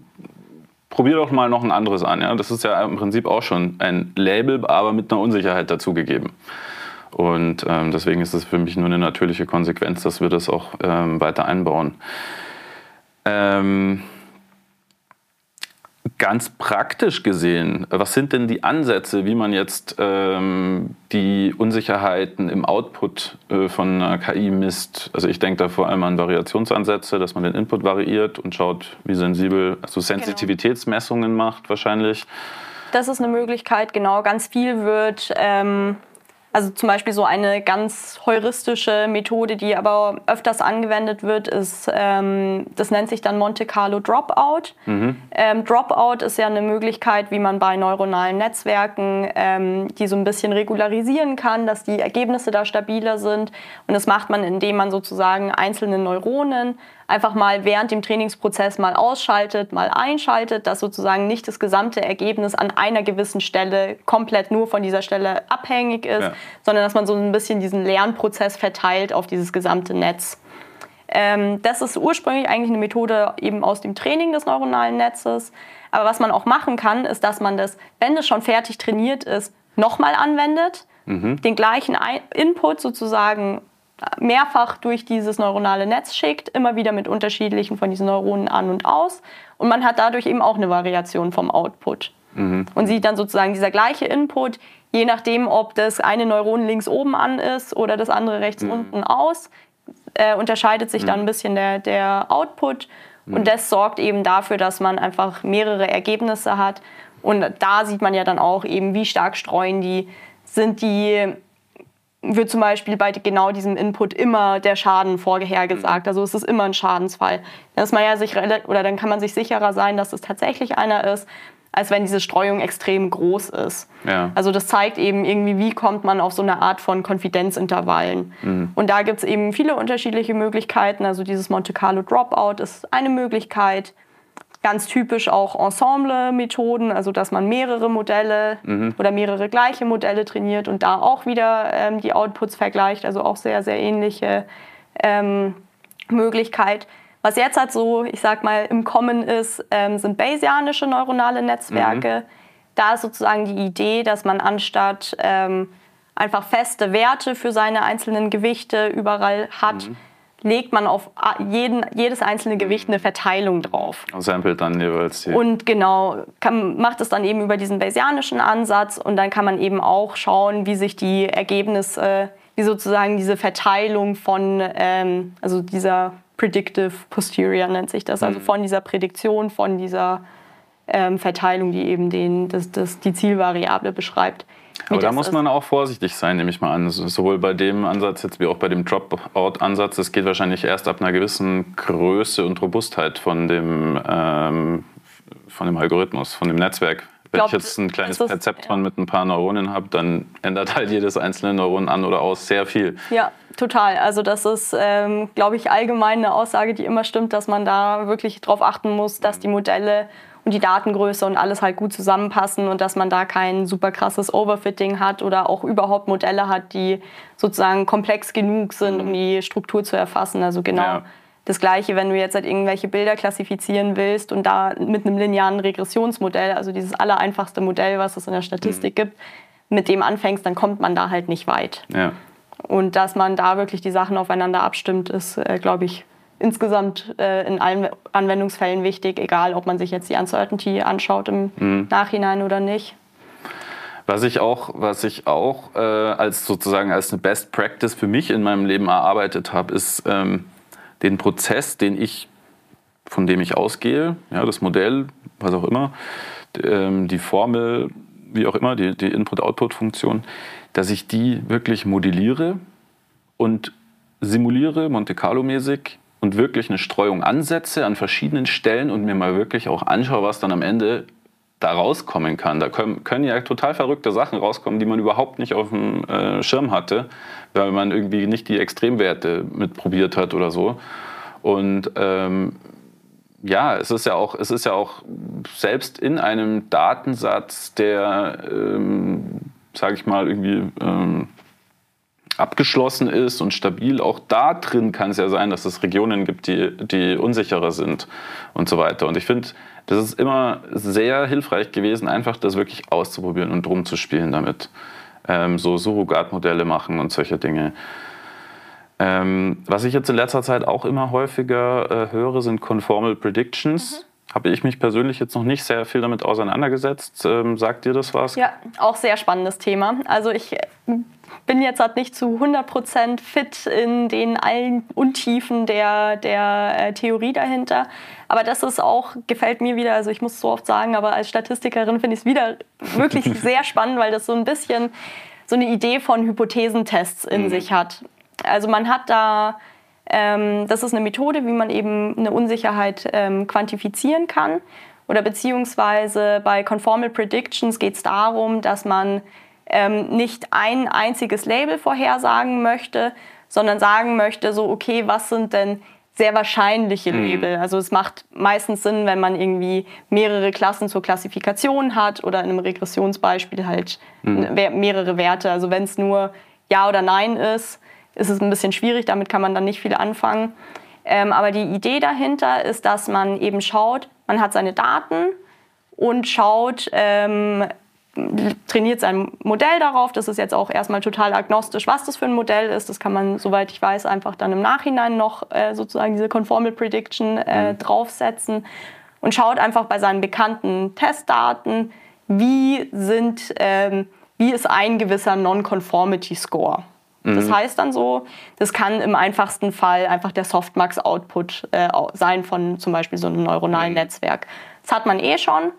probier doch mal noch ein anderes an. Ja? Das ist ja im Prinzip auch schon ein Label, aber mit einer Unsicherheit dazugegeben. Und ähm, deswegen ist es für mich nur eine natürliche Konsequenz, dass wir das auch ähm, weiter einbauen. Ähm, ganz praktisch gesehen, was sind denn die Ansätze, wie man jetzt ähm, die Unsicherheiten im Output äh, von einer KI misst? Also ich denke da vor allem an Variationsansätze, dass man den Input variiert und schaut, wie sensibel, also genau. Sensitivitätsmessungen macht wahrscheinlich. Das ist eine Möglichkeit, genau. Ganz viel wird ähm, also zum Beispiel so eine ganz heuristische Methode, die aber öfters angewendet wird, ist, ähm, das nennt sich dann Monte Carlo Dropout. Mhm. Ähm, Dropout ist ja eine Möglichkeit, wie man bei neuronalen Netzwerken ähm, die so ein bisschen regularisieren kann, dass die Ergebnisse da stabiler sind. Und das macht man, indem man sozusagen einzelne Neuronen einfach mal während dem Trainingsprozess mal ausschaltet, mal einschaltet, dass sozusagen nicht das gesamte Ergebnis an einer gewissen Stelle komplett nur von dieser Stelle abhängig ist, ja. sondern dass man so ein bisschen diesen Lernprozess verteilt auf dieses gesamte Netz. Ähm, das ist ursprünglich eigentlich eine Methode eben aus dem Training des neuronalen Netzes. Aber was man auch machen kann, ist, dass man das, wenn es schon fertig trainiert ist, nochmal anwendet, mhm. den gleichen Input sozusagen mehrfach durch dieses neuronale Netz schickt, immer wieder mit unterschiedlichen von diesen Neuronen an und aus. Und man hat dadurch eben auch eine Variation vom Output. Mhm. Und sieht dann sozusagen dieser gleiche Input, je nachdem, ob das eine Neuron links oben an ist oder das andere rechts mhm. unten aus, äh, unterscheidet sich mhm. dann ein bisschen der, der Output. Und mhm. das sorgt eben dafür, dass man einfach mehrere Ergebnisse hat. Und da sieht man ja dann auch eben, wie stark streuen die. Sind die wird zum Beispiel bei genau diesem Input immer der Schaden vorhergesagt. Mhm. Also es ist immer ein Schadensfall. Dann ist man ja sich oder dann kann man sich sicherer sein, dass es tatsächlich einer ist, als wenn diese Streuung extrem groß ist. Ja. Also das zeigt eben irgendwie, wie kommt man auf so eine Art von Konfidenzintervallen. Mhm. Und da gibt es eben viele unterschiedliche Möglichkeiten. Also dieses Monte Carlo Dropout ist eine Möglichkeit. Ganz typisch auch Ensemble-Methoden, also dass man mehrere Modelle mhm. oder mehrere gleiche Modelle trainiert und da auch wieder ähm, die Outputs vergleicht. Also auch sehr, sehr ähnliche ähm, Möglichkeit. Was jetzt halt so, ich sag mal, im Kommen ist, ähm, sind Bayesianische neuronale Netzwerke. Mhm. Da ist sozusagen die Idee, dass man anstatt ähm, einfach feste Werte für seine einzelnen Gewichte überall hat, mhm legt man auf jeden, jedes einzelne Gewicht eine Verteilung drauf. Samplet dann jeweils. Die. Und genau, kann, macht es dann eben über diesen Bayesianischen Ansatz und dann kann man eben auch schauen, wie sich die Ergebnisse, wie sozusagen diese Verteilung von, ähm, also dieser Predictive Posterior nennt sich das, also mhm. von dieser Prädiktion, von dieser ähm, Verteilung, die eben den, das, das, die Zielvariable beschreibt, aber da muss man auch vorsichtig sein, nehme ich mal an. Sowohl bei dem Ansatz jetzt wie auch bei dem Dropout-Ansatz. Es geht wahrscheinlich erst ab einer gewissen Größe und Robustheit von dem, ähm, von dem Algorithmus, von dem Netzwerk. Wenn ich, glaub, ich jetzt ein kleines das, Perzeptron ja. mit ein paar Neuronen habe, dann ändert halt jedes einzelne Neuron an oder aus sehr viel. Ja, total. Also das ist, ähm, glaube ich, allgemein eine Aussage, die immer stimmt, dass man da wirklich darauf achten muss, dass die Modelle und die Datengröße und alles halt gut zusammenpassen und dass man da kein super krasses Overfitting hat oder auch überhaupt Modelle hat, die sozusagen komplex genug sind, um mhm. die Struktur zu erfassen. Also genau ja. das Gleiche, wenn du jetzt halt irgendwelche Bilder klassifizieren willst und da mit einem linearen Regressionsmodell, also dieses allereinfachste Modell, was es in der Statistik mhm. gibt, mit dem anfängst, dann kommt man da halt nicht weit. Ja. Und dass man da wirklich die Sachen aufeinander abstimmt, ist, äh, glaube ich, insgesamt äh, in allen Anwendungsfällen wichtig, egal ob man sich jetzt die Uncertainty anschaut im mhm. Nachhinein oder nicht. Was ich auch, was ich auch äh, als sozusagen als eine Best Practice für mich in meinem Leben erarbeitet habe, ist ähm, den Prozess, den ich, von dem ich ausgehe, ja, das Modell, was auch immer, ähm, die Formel, wie auch immer, die, die Input-Output-Funktion, dass ich die wirklich modelliere und simuliere, Monte Carlo-mäßig, und wirklich eine Streuung ansetze an verschiedenen Stellen und mir mal wirklich auch anschaue, was dann am Ende da rauskommen kann. Da können, können ja total verrückte Sachen rauskommen, die man überhaupt nicht auf dem äh, Schirm hatte, weil man irgendwie nicht die Extremwerte mitprobiert hat oder so. Und ähm, ja, es ist ja auch, es ist ja auch selbst in einem Datensatz, der, ähm, sage ich mal, irgendwie ähm, abgeschlossen ist und stabil, auch da drin kann es ja sein, dass es Regionen gibt, die, die unsicherer sind und so weiter. Und ich finde, das ist immer sehr hilfreich gewesen, einfach das wirklich auszuprobieren und rumzuspielen damit. Ähm, so Surrogatmodelle machen und solche Dinge. Ähm, was ich jetzt in letzter Zeit auch immer häufiger äh, höre, sind Conformal Predictions. Mhm habe ich mich persönlich jetzt noch nicht sehr viel damit auseinandergesetzt. Ähm, sagt dir das was? Ja, auch sehr spannendes Thema. Also ich bin jetzt halt nicht zu 100% fit in den allen Untiefen der, der äh, Theorie dahinter. Aber das ist auch, gefällt mir wieder, also ich muss es so oft sagen, aber als Statistikerin finde ich es wieder (laughs) wirklich sehr spannend, weil das so ein bisschen so eine Idee von Hypothesentests in mhm. sich hat. Also man hat da, ähm, das ist eine Methode, wie man eben eine Unsicherheit ähm, quantifizieren kann. Oder beziehungsweise bei Conformal Predictions geht es darum, dass man ähm, nicht ein einziges Label vorhersagen möchte, sondern sagen möchte, so, okay, was sind denn sehr wahrscheinliche mhm. Label. Also es macht meistens Sinn, wenn man irgendwie mehrere Klassen zur Klassifikation hat oder in einem Regressionsbeispiel halt mhm. mehrere Werte. Also wenn es nur Ja oder Nein ist, ist es ein bisschen schwierig, damit kann man dann nicht viel anfangen. Ähm, aber die Idee dahinter ist, dass man eben schaut, man hat seine Daten und schaut, ähm, trainiert sein Modell darauf. Das ist jetzt auch erstmal total agnostisch, was das für ein Modell ist. Das kann man, soweit ich weiß, einfach dann im Nachhinein noch äh, sozusagen diese Conformal Prediction äh, mhm. draufsetzen und schaut einfach bei seinen bekannten Testdaten, wie sind, ähm, wie ist ein gewisser Non-Conformity Score. Mhm. Das heißt dann so, das kann im einfachsten Fall einfach der Softmax-Output äh, sein von zum Beispiel so einem neuronalen mhm. Netzwerk. Das hat man eh schon.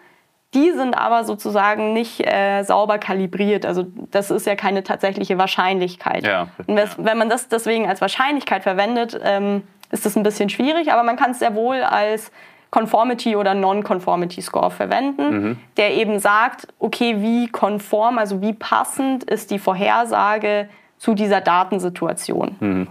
Die sind aber sozusagen nicht äh, sauber kalibriert. Also das ist ja keine tatsächliche Wahrscheinlichkeit. Ja. Und wenn man das deswegen als Wahrscheinlichkeit verwendet, ähm, ist das ein bisschen schwierig, aber man kann es sehr wohl als Conformity oder Non-Conformity Score verwenden, mhm. der eben sagt, okay, wie konform, also wie passend ist die Vorhersage zu dieser Datensituation. Mhm.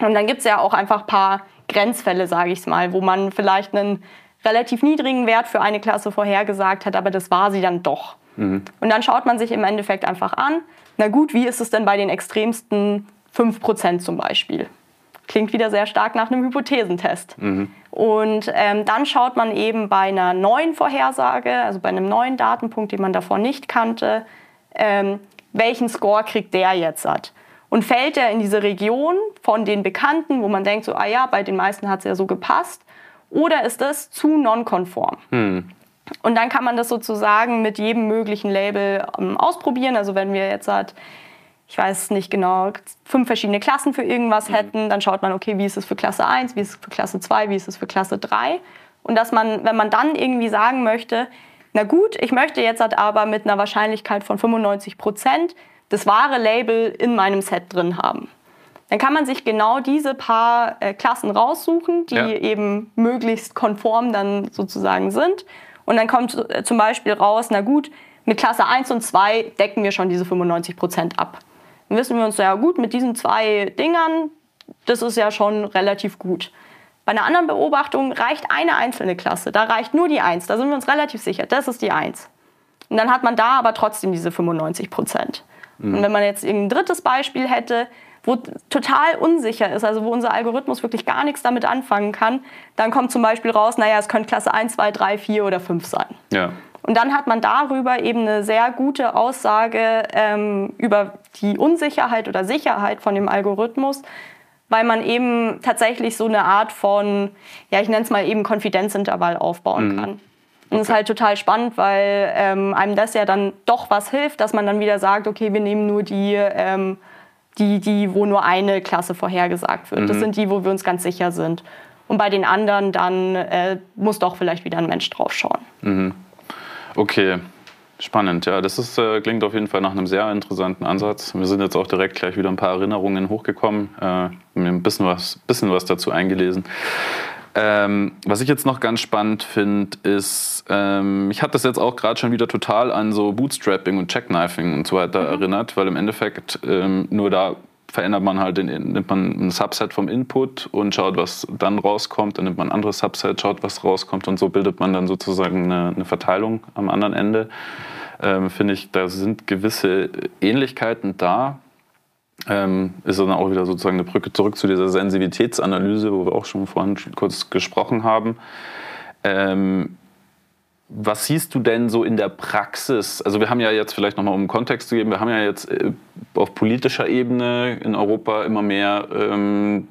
Und dann gibt es ja auch einfach ein paar Grenzfälle, sage ich es mal, wo man vielleicht einen relativ niedrigen Wert für eine Klasse vorhergesagt hat, aber das war sie dann doch. Mhm. Und dann schaut man sich im Endeffekt einfach an, na gut, wie ist es denn bei den extremsten 5% zum Beispiel? Klingt wieder sehr stark nach einem Hypothesentest. Mhm. Und ähm, dann schaut man eben bei einer neuen Vorhersage, also bei einem neuen Datenpunkt, den man davor nicht kannte, ähm, welchen Score kriegt der jetzt hat. Und fällt er in diese Region von den Bekannten, wo man denkt, so, ah ja, bei den meisten hat es ja so gepasst, oder ist das zu nonkonform? Hm. Und dann kann man das sozusagen mit jedem möglichen Label ähm, ausprobieren. Also wenn wir jetzt halt, ich weiß nicht genau, fünf verschiedene Klassen für irgendwas mhm. hätten, dann schaut man, okay, wie ist es für Klasse 1, wie ist es für Klasse 2, wie ist es für Klasse 3. Und dass man, wenn man dann irgendwie sagen möchte, na gut, ich möchte jetzt halt aber mit einer Wahrscheinlichkeit von 95 Prozent das wahre Label in meinem Set drin haben dann kann man sich genau diese paar äh, Klassen raussuchen, die ja. eben möglichst konform dann sozusagen sind. Und dann kommt äh, zum Beispiel raus, na gut, mit Klasse 1 und 2 decken wir schon diese 95 Prozent ab. Dann wissen wir uns, ja gut, mit diesen zwei Dingern, das ist ja schon relativ gut. Bei einer anderen Beobachtung reicht eine einzelne Klasse, da reicht nur die 1, da sind wir uns relativ sicher, das ist die 1. Und dann hat man da aber trotzdem diese 95 Prozent. Mhm. Und wenn man jetzt ein drittes Beispiel hätte, wo total unsicher ist, also wo unser Algorithmus wirklich gar nichts damit anfangen kann, dann kommt zum Beispiel raus, naja, es könnte Klasse 1, 2, 3, 4 oder 5 sein. Ja. Und dann hat man darüber eben eine sehr gute Aussage ähm, über die Unsicherheit oder Sicherheit von dem Algorithmus, weil man eben tatsächlich so eine Art von, ja, ich nenne es mal eben Konfidenzintervall aufbauen mhm. kann. Und das ist halt total spannend, weil ähm, einem das ja dann doch was hilft, dass man dann wieder sagt, okay, wir nehmen nur die ähm, die, die, wo nur eine Klasse vorhergesagt wird. Mhm. Das sind die, wo wir uns ganz sicher sind. Und bei den anderen dann äh, muss doch vielleicht wieder ein Mensch drauf schauen. Mhm. Okay, spannend. Ja, das ist, äh, klingt auf jeden Fall nach einem sehr interessanten Ansatz. Wir sind jetzt auch direkt gleich wieder ein paar Erinnerungen hochgekommen, äh, mir ein bisschen was, bisschen was dazu eingelesen. Ähm, was ich jetzt noch ganz spannend finde, ist, ähm, ich hatte das jetzt auch gerade schon wieder total an so Bootstrapping und Checkknifing und so weiter mhm. erinnert, weil im Endeffekt ähm, nur da verändert man halt, den, nimmt man ein Subset vom Input und schaut, was dann rauskommt, dann nimmt man ein anderes Subset, schaut, was rauskommt und so bildet man dann sozusagen eine, eine Verteilung am anderen Ende. Ähm, Finde ich, da sind gewisse Ähnlichkeiten da ähm, ist dann auch wieder sozusagen eine Brücke zurück zu dieser Sensitivitätsanalyse, wo wir auch schon vorhin kurz gesprochen haben. Ähm, was siehst du denn so in der Praxis? Also wir haben ja jetzt vielleicht nochmal um Kontext zu geben, wir haben ja jetzt äh, auf politischer Ebene in Europa immer mehr ähm,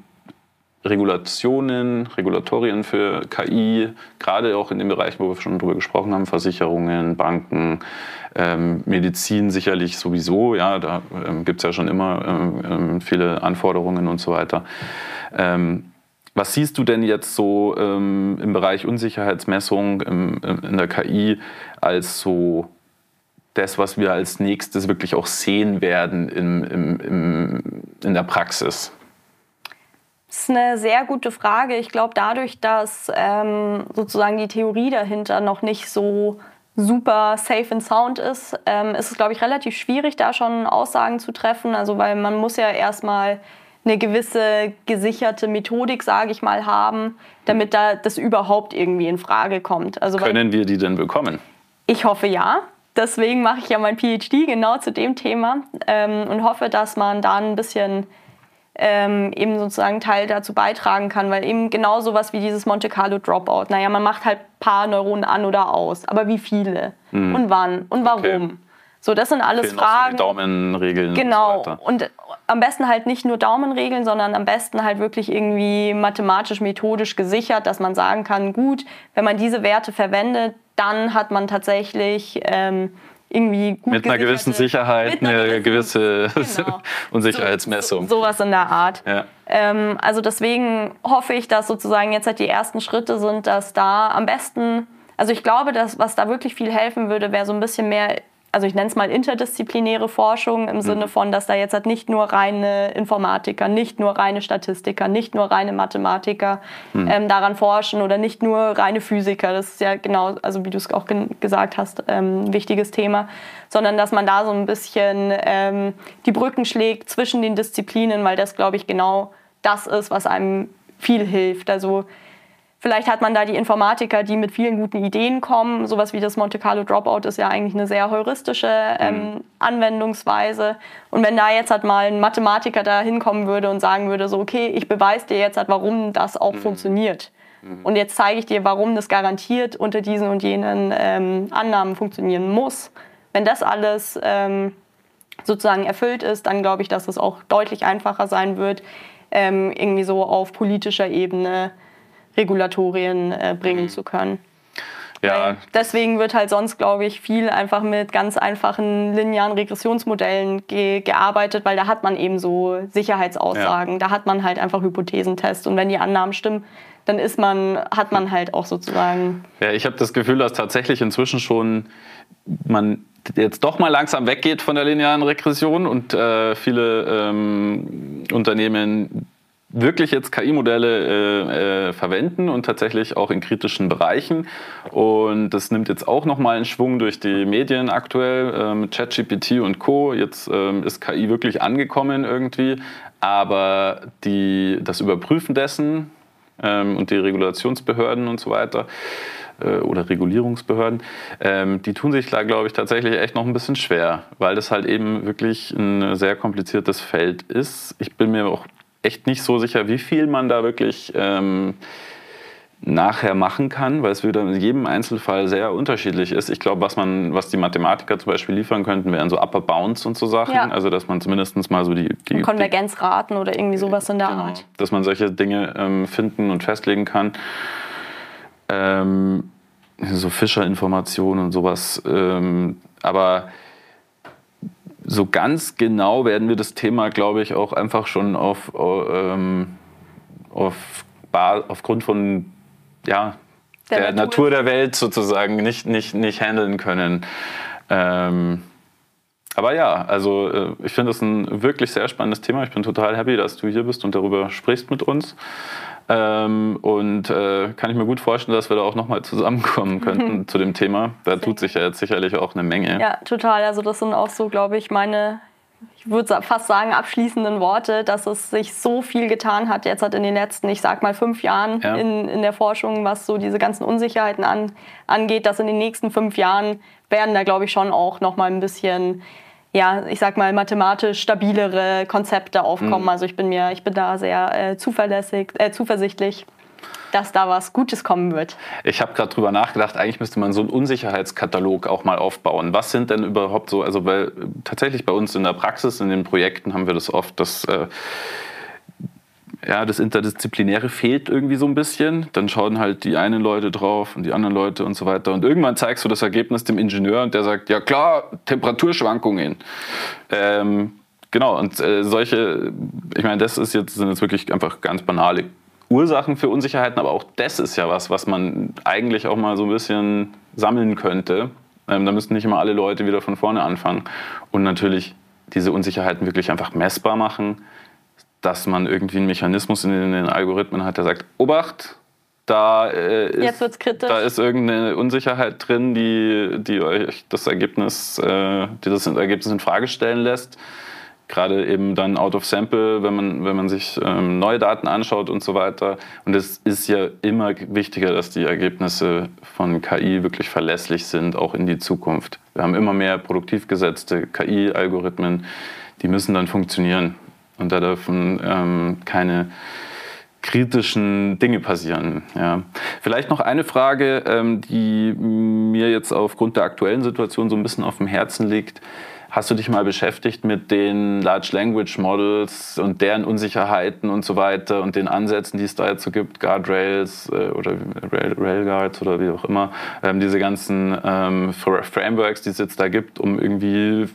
Regulationen, Regulatorien für KI, gerade auch in den Bereichen, wo wir schon drüber gesprochen haben, Versicherungen, Banken, ähm, Medizin sicherlich sowieso, ja, da ähm, gibt es ja schon immer ähm, ähm, viele Anforderungen und so weiter. Ähm, was siehst du denn jetzt so ähm, im Bereich Unsicherheitsmessung im, in der KI als so das, was wir als nächstes wirklich auch sehen werden im, im, im, in der Praxis? Das ist eine sehr gute Frage. Ich glaube, dadurch, dass ähm, sozusagen die Theorie dahinter noch nicht so super safe and sound ist, ähm, ist es, glaube ich, relativ schwierig, da schon Aussagen zu treffen. Also, weil man muss ja erstmal eine gewisse gesicherte Methodik, sage ich mal, haben, damit da das überhaupt irgendwie in Frage kommt. Also, Können wir die denn bekommen? Ich hoffe ja. Deswegen mache ich ja mein PhD genau zu dem Thema ähm, und hoffe, dass man da ein bisschen ähm, eben sozusagen Teil dazu beitragen kann, weil eben genau sowas wie dieses Monte Carlo Dropout, naja, man macht halt ein paar Neuronen an oder aus, aber wie viele mhm. und wann und warum? Okay. So, das sind alles Fehlen Fragen. So Daumenregeln. Genau. Und, so und am besten halt nicht nur Daumenregeln, sondern am besten halt wirklich irgendwie mathematisch, methodisch gesichert, dass man sagen kann, gut, wenn man diese Werte verwendet, dann hat man tatsächlich ähm, irgendwie gut Mit einer gewissen Sicherheit, einer eine gewisse (laughs) genau. (laughs) Unsicherheitsmessung. So, sowas in der Art. Ja. Ähm, also deswegen hoffe ich, dass sozusagen jetzt halt die ersten Schritte sind, dass da am besten, also ich glaube, dass was da wirklich viel helfen würde, wäre so ein bisschen mehr also ich nenne es mal interdisziplinäre Forschung im Sinne mhm. von, dass da jetzt halt nicht nur reine Informatiker, nicht nur reine Statistiker, nicht nur reine Mathematiker mhm. ähm, daran forschen oder nicht nur reine Physiker. Das ist ja genau, also wie du es auch gesagt hast, ähm, ein wichtiges Thema, sondern dass man da so ein bisschen ähm, die Brücken schlägt zwischen den Disziplinen, weil das, glaube ich, genau das ist, was einem viel hilft. Also Vielleicht hat man da die Informatiker, die mit vielen guten Ideen kommen. Sowas wie das Monte Carlo Dropout ist ja eigentlich eine sehr heuristische ähm, mhm. Anwendungsweise. Und wenn da jetzt halt mal ein Mathematiker da hinkommen würde und sagen würde, so, okay, ich beweise dir jetzt halt, warum das auch mhm. funktioniert. Mhm. Und jetzt zeige ich dir, warum das garantiert unter diesen und jenen ähm, Annahmen funktionieren muss. Wenn das alles ähm, sozusagen erfüllt ist, dann glaube ich, dass es auch deutlich einfacher sein wird, ähm, irgendwie so auf politischer Ebene Regulatorien äh, bringen mhm. zu können. Ja. deswegen wird halt sonst, glaube ich, viel einfach mit ganz einfachen linearen Regressionsmodellen ge gearbeitet, weil da hat man eben so Sicherheitsaussagen, ja. da hat man halt einfach Hypothesentests und wenn die Annahmen stimmen, dann ist man, hat man halt auch sozusagen. Ja, ich habe das Gefühl, dass tatsächlich inzwischen schon man jetzt doch mal langsam weggeht von der linearen Regression und äh, viele ähm, Unternehmen wirklich jetzt KI-Modelle äh, äh, verwenden und tatsächlich auch in kritischen Bereichen. Und das nimmt jetzt auch nochmal einen Schwung durch die Medien aktuell äh, ChatGPT und Co. Jetzt ähm, ist KI wirklich angekommen irgendwie, aber die, das Überprüfen dessen ähm, und die Regulationsbehörden und so weiter äh, oder Regulierungsbehörden, ähm, die tun sich da, glaube ich, tatsächlich echt noch ein bisschen schwer, weil das halt eben wirklich ein sehr kompliziertes Feld ist. Ich bin mir auch echt nicht so sicher, wie viel man da wirklich ähm, nachher machen kann, weil es wieder in jedem Einzelfall sehr unterschiedlich ist. Ich glaube, was man, was die Mathematiker zum Beispiel liefern könnten, wären so Upper Bounds und so Sachen. Ja. Also dass man zumindest mal so die, die Konvergenzraten oder irgendwie sowas in der genau, Art. Dass man solche Dinge ähm, finden und festlegen kann. Ähm, so Fischer-Informationen und sowas. Ähm, aber so ganz genau werden wir das Thema, glaube ich, auch einfach schon auf, ähm, auf aufgrund von ja, der, der Natur. Natur. der Welt sozusagen nicht, nicht, nicht handeln können. Ähm, aber ja, also äh, ich finde das ein wirklich sehr spannendes Thema. Ich bin total happy, dass du hier bist und darüber sprichst mit uns. Ähm, und äh, kann ich mir gut vorstellen, dass wir da auch nochmal zusammenkommen (laughs) könnten zu dem Thema. Da tut sich ja jetzt sicherlich auch eine Menge. Ja, total. Also das sind auch so, glaube ich, meine, ich würde fast sagen, abschließenden Worte, dass es sich so viel getan hat jetzt hat in den letzten, ich sag mal, fünf Jahren ja. in, in der Forschung, was so diese ganzen Unsicherheiten an, angeht, dass in den nächsten fünf Jahren werden da, glaube ich, schon auch nochmal ein bisschen ja, ich sag mal, mathematisch stabilere Konzepte aufkommen. Mhm. Also ich bin mir, ich bin da sehr äh, zuverlässig, äh, zuversichtlich, dass da was Gutes kommen wird. Ich habe gerade drüber nachgedacht, eigentlich müsste man so einen Unsicherheitskatalog auch mal aufbauen. Was sind denn überhaupt so, also weil tatsächlich bei uns in der Praxis, in den Projekten haben wir das oft, dass äh, ja, das Interdisziplinäre fehlt irgendwie so ein bisschen. Dann schauen halt die einen Leute drauf und die anderen Leute und so weiter. Und irgendwann zeigst du das Ergebnis dem Ingenieur und der sagt, ja klar, Temperaturschwankungen. Ähm, genau, und äh, solche, ich meine, das ist jetzt, sind jetzt wirklich einfach ganz banale Ursachen für Unsicherheiten, aber auch das ist ja was, was man eigentlich auch mal so ein bisschen sammeln könnte. Ähm, da müssten nicht immer alle Leute wieder von vorne anfangen. Und natürlich diese Unsicherheiten wirklich einfach messbar machen dass man irgendwie einen Mechanismus in den, Algorithmen hat, der sagt, Obacht, da, äh, ist, da ist irgendeine Unsicherheit drin, die, die euch das Ergebnis, äh, die das Ergebnis in Frage stellen lässt. gerade eben dann out of sample, wenn man, wenn man sich ähm, neue Daten anschaut und so weiter. Und es ist ja immer wichtiger, dass die Ergebnisse von KI wirklich verlässlich sind, auch in die Zukunft. Wir haben immer mehr produktiv gesetzte KI-Algorithmen, die müssen dann funktionieren. Und da dürfen ähm, keine kritischen Dinge passieren. Ja. Vielleicht noch eine Frage, ähm, die mir jetzt aufgrund der aktuellen Situation so ein bisschen auf dem Herzen liegt. Hast du dich mal beschäftigt mit den Large Language Models und deren Unsicherheiten und so weiter und den Ansätzen, die es da jetzt so gibt, Guardrails äh, oder Rail, Railguards oder wie auch immer, ähm, diese ganzen ähm, Frameworks, die es jetzt da gibt, um irgendwie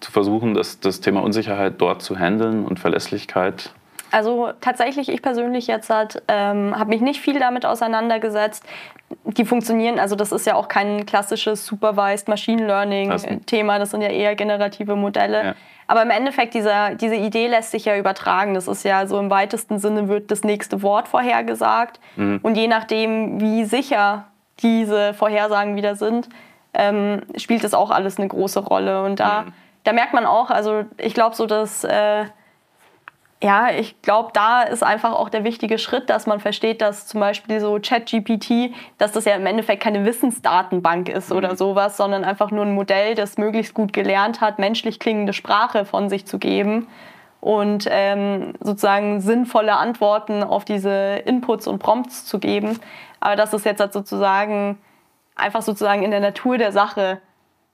zu versuchen, das, das Thema Unsicherheit dort zu handeln und Verlässlichkeit? Also tatsächlich, ich persönlich jetzt halt, ähm, habe mich nicht viel damit auseinandergesetzt. Die funktionieren, also das ist ja auch kein klassisches Supervised Machine Learning-Thema, das sind ja eher generative Modelle. Ja. Aber im Endeffekt, dieser, diese Idee lässt sich ja übertragen. Das ist ja so im weitesten Sinne wird das nächste Wort vorhergesagt. Mhm. Und je nachdem, wie sicher diese Vorhersagen wieder sind, ähm, spielt das auch alles eine große Rolle. Und da, mhm. Da merkt man auch, also ich glaube so, dass... Äh, ja, ich glaube, da ist einfach auch der wichtige Schritt, dass man versteht, dass zum Beispiel so ChatGPT, dass das ja im Endeffekt keine Wissensdatenbank ist mhm. oder sowas, sondern einfach nur ein Modell, das möglichst gut gelernt hat, menschlich klingende Sprache von sich zu geben und ähm, sozusagen sinnvolle Antworten auf diese Inputs und Prompts zu geben. Aber dass es jetzt halt sozusagen einfach sozusagen in der Natur der Sache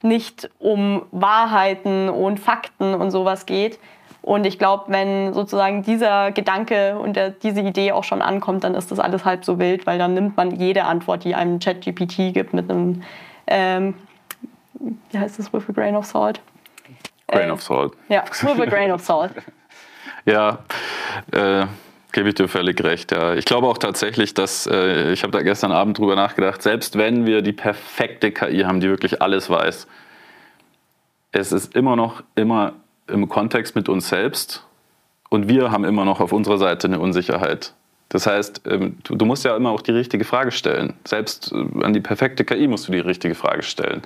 nicht um Wahrheiten und Fakten und sowas geht, und ich glaube, wenn sozusagen dieser Gedanke und der, diese Idee auch schon ankommt, dann ist das alles halb so wild, weil dann nimmt man jede Antwort, die einem ChatGPT gibt, mit einem, ähm, wie heißt das, with a grain of salt? Grain äh, of salt. Ja, with a grain of salt. (laughs) ja, äh, gebe ich dir völlig recht. Ja. Ich glaube auch tatsächlich, dass, äh, ich habe da gestern Abend drüber nachgedacht, selbst wenn wir die perfekte KI haben, die wirklich alles weiß, es ist immer noch immer im Kontext mit uns selbst und wir haben immer noch auf unserer Seite eine Unsicherheit. Das heißt, ähm, du, musst ja immer auch die richtige Frage stellen. Selbst äh, an die perfekte KI musst du die richtige Frage stellen.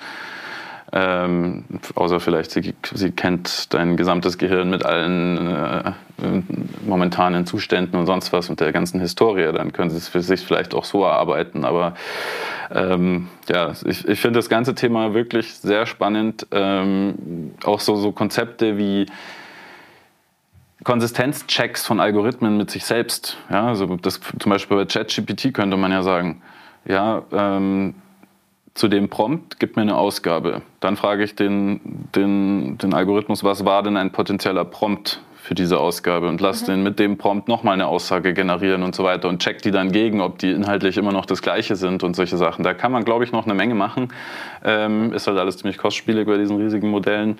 Ähm, außer vielleicht, sie, sie, kennt dein gesamtes Gehirn mit allen äh, momentanen Zuständen und sonst was und der ganzen Historie. Dann können sie es für sich vielleicht auch so erarbeiten. Aber ähm, ja, ich, ich finde das ganze Thema wirklich sehr spannend. Ähm, auch so, so Konzepte wie Konsistenzchecks von Algorithmen mit sich selbst. Ja, also das, zum Beispiel bei ChatGPT könnte man ja sagen, ja, ähm, zu dem Prompt, gib mir eine Ausgabe. Dann frage ich den, den, den Algorithmus, was war denn ein potenzieller Prompt für diese Ausgabe und lass mhm. den mit dem Prompt nochmal eine Aussage generieren und so weiter und check die dann gegen, ob die inhaltlich immer noch das gleiche sind und solche Sachen. Da kann man, glaube ich, noch eine Menge machen. Ähm, ist halt alles ziemlich kostspielig bei diesen riesigen Modellen.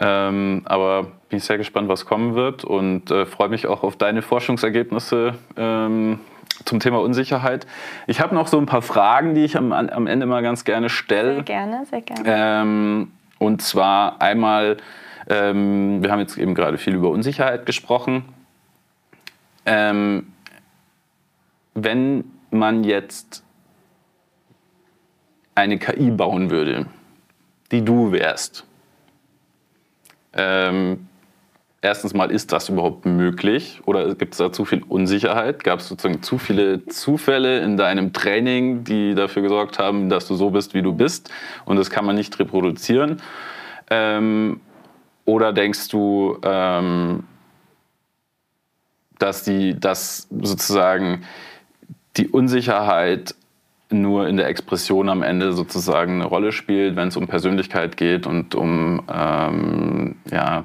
Ähm, aber bin ich sehr gespannt, was kommen wird und äh, freue mich auch auf deine Forschungsergebnisse. Ähm, zum Thema Unsicherheit. Ich habe noch so ein paar Fragen, die ich am, am Ende mal ganz gerne stelle. Sehr gerne, sehr gerne. Ähm, und zwar einmal, ähm, wir haben jetzt eben gerade viel über Unsicherheit gesprochen. Ähm, wenn man jetzt eine KI bauen würde, die du wärst, ähm, erstens mal, ist das überhaupt möglich oder gibt es da zu viel Unsicherheit? Gab es sozusagen zu viele Zufälle in deinem Training, die dafür gesorgt haben, dass du so bist, wie du bist und das kann man nicht reproduzieren? Ähm, oder denkst du, ähm, dass, die, dass sozusagen die Unsicherheit nur in der Expression am Ende sozusagen eine Rolle spielt, wenn es um Persönlichkeit geht und um ähm, ja,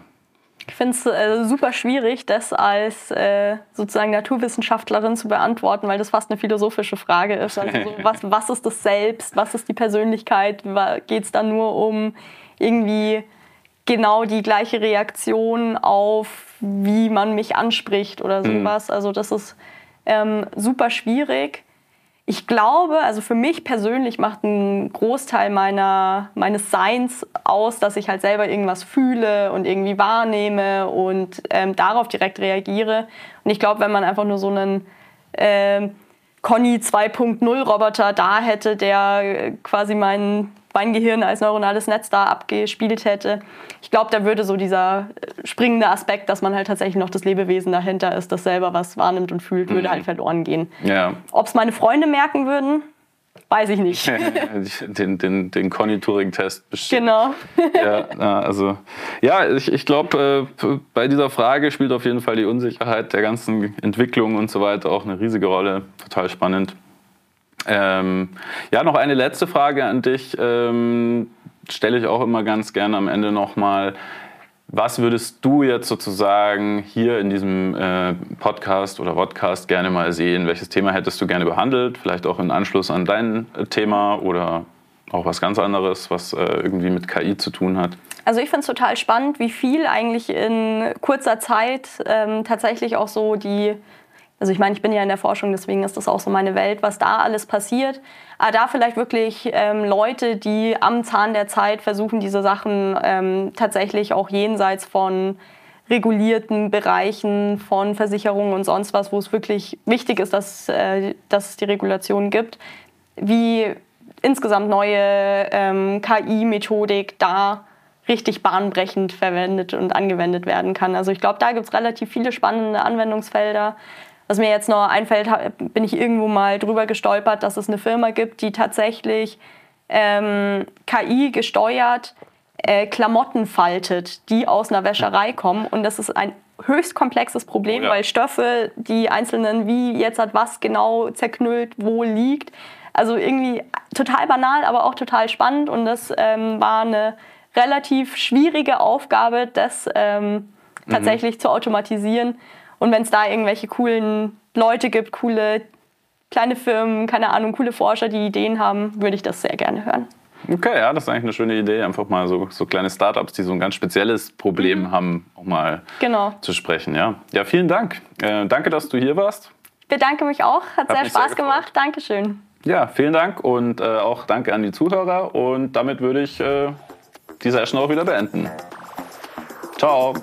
ich finde es äh, super schwierig, das als äh, sozusagen Naturwissenschaftlerin zu beantworten, weil das fast eine philosophische Frage ist. Also so, (laughs) was, was ist das Selbst? Was ist die Persönlichkeit? Geht es dann nur um irgendwie genau die gleiche Reaktion auf, wie man mich anspricht oder mhm. sowas? Mhm. Also das ist ähm, super schwierig ich glaube, also für mich persönlich macht ein Großteil meiner, meines Seins aus, dass ich halt selber irgendwas fühle und irgendwie wahrnehme und ähm, darauf direkt reagiere. Und ich glaube, wenn man einfach nur so einen ähm, Conny 2.0 Roboter da hätte, der quasi mein, mein Gehirn als neuronales Netz da abgespielt hätte. Ich glaube, da würde so dieser springende Aspekt, dass man halt tatsächlich noch das Lebewesen dahinter ist, das selber was wahrnimmt und fühlt, würde mhm. halt verloren gehen. Ja. Ob es meine Freunde merken würden, Weiß ich nicht. (laughs) den den, den Conny-Turing-Test bestimmt. Genau. ja, also, ja, ich, ich glaube, äh, bei dieser Frage spielt auf jeden Fall die Unsicherheit der ganzen Entwicklung und so weiter auch eine riesige Rolle. Total spannend. Ähm, ja, noch eine letzte Frage an dich. Ähm, Stelle ich auch immer ganz gerne am Ende nochmal. Was würdest du jetzt sozusagen hier in diesem äh, Podcast oder Podcast gerne mal sehen? Welches Thema hättest du gerne behandelt? Vielleicht auch in Anschluss an dein äh, Thema oder auch was ganz anderes, was äh, irgendwie mit KI zu tun hat? Also ich finde es total spannend, wie viel eigentlich in kurzer Zeit ähm, tatsächlich auch so die also ich meine, ich bin ja in der Forschung, deswegen ist das auch so meine Welt, was da alles passiert. Aber da vielleicht wirklich ähm, Leute, die am Zahn der Zeit versuchen, diese Sachen ähm, tatsächlich auch jenseits von regulierten Bereichen von Versicherungen und sonst was, wo es wirklich wichtig ist, dass, äh, dass es die Regulation gibt, wie insgesamt neue ähm, KI-Methodik da richtig bahnbrechend verwendet und angewendet werden kann. Also ich glaube, da gibt es relativ viele spannende Anwendungsfelder. Was mir jetzt noch einfällt, bin ich irgendwo mal drüber gestolpert, dass es eine Firma gibt, die tatsächlich ähm, KI gesteuert äh, Klamotten faltet, die aus einer Wäscherei kommen. Und das ist ein höchst komplexes Problem, oh ja. weil Stoffe, die einzelnen, wie jetzt hat was genau zerknüllt, wo liegt. Also irgendwie total banal, aber auch total spannend. Und das ähm, war eine relativ schwierige Aufgabe, das ähm, mhm. tatsächlich mhm. zu automatisieren. Und wenn es da irgendwelche coolen Leute gibt, coole kleine Firmen, keine Ahnung, coole Forscher, die Ideen haben, würde ich das sehr gerne hören. Okay, ja, das ist eigentlich eine schöne Idee, einfach mal so, so kleine Startups, die so ein ganz spezielles Problem mhm. haben, auch mal genau. zu sprechen. Ja, ja vielen Dank. Äh, danke, dass du hier warst. Ich bedanke mich auch, hat, hat sehr Spaß sehr gemacht. Dankeschön. Ja, vielen Dank und äh, auch danke an die Zuhörer. Und damit würde ich äh, die Session auch wieder beenden. Ciao.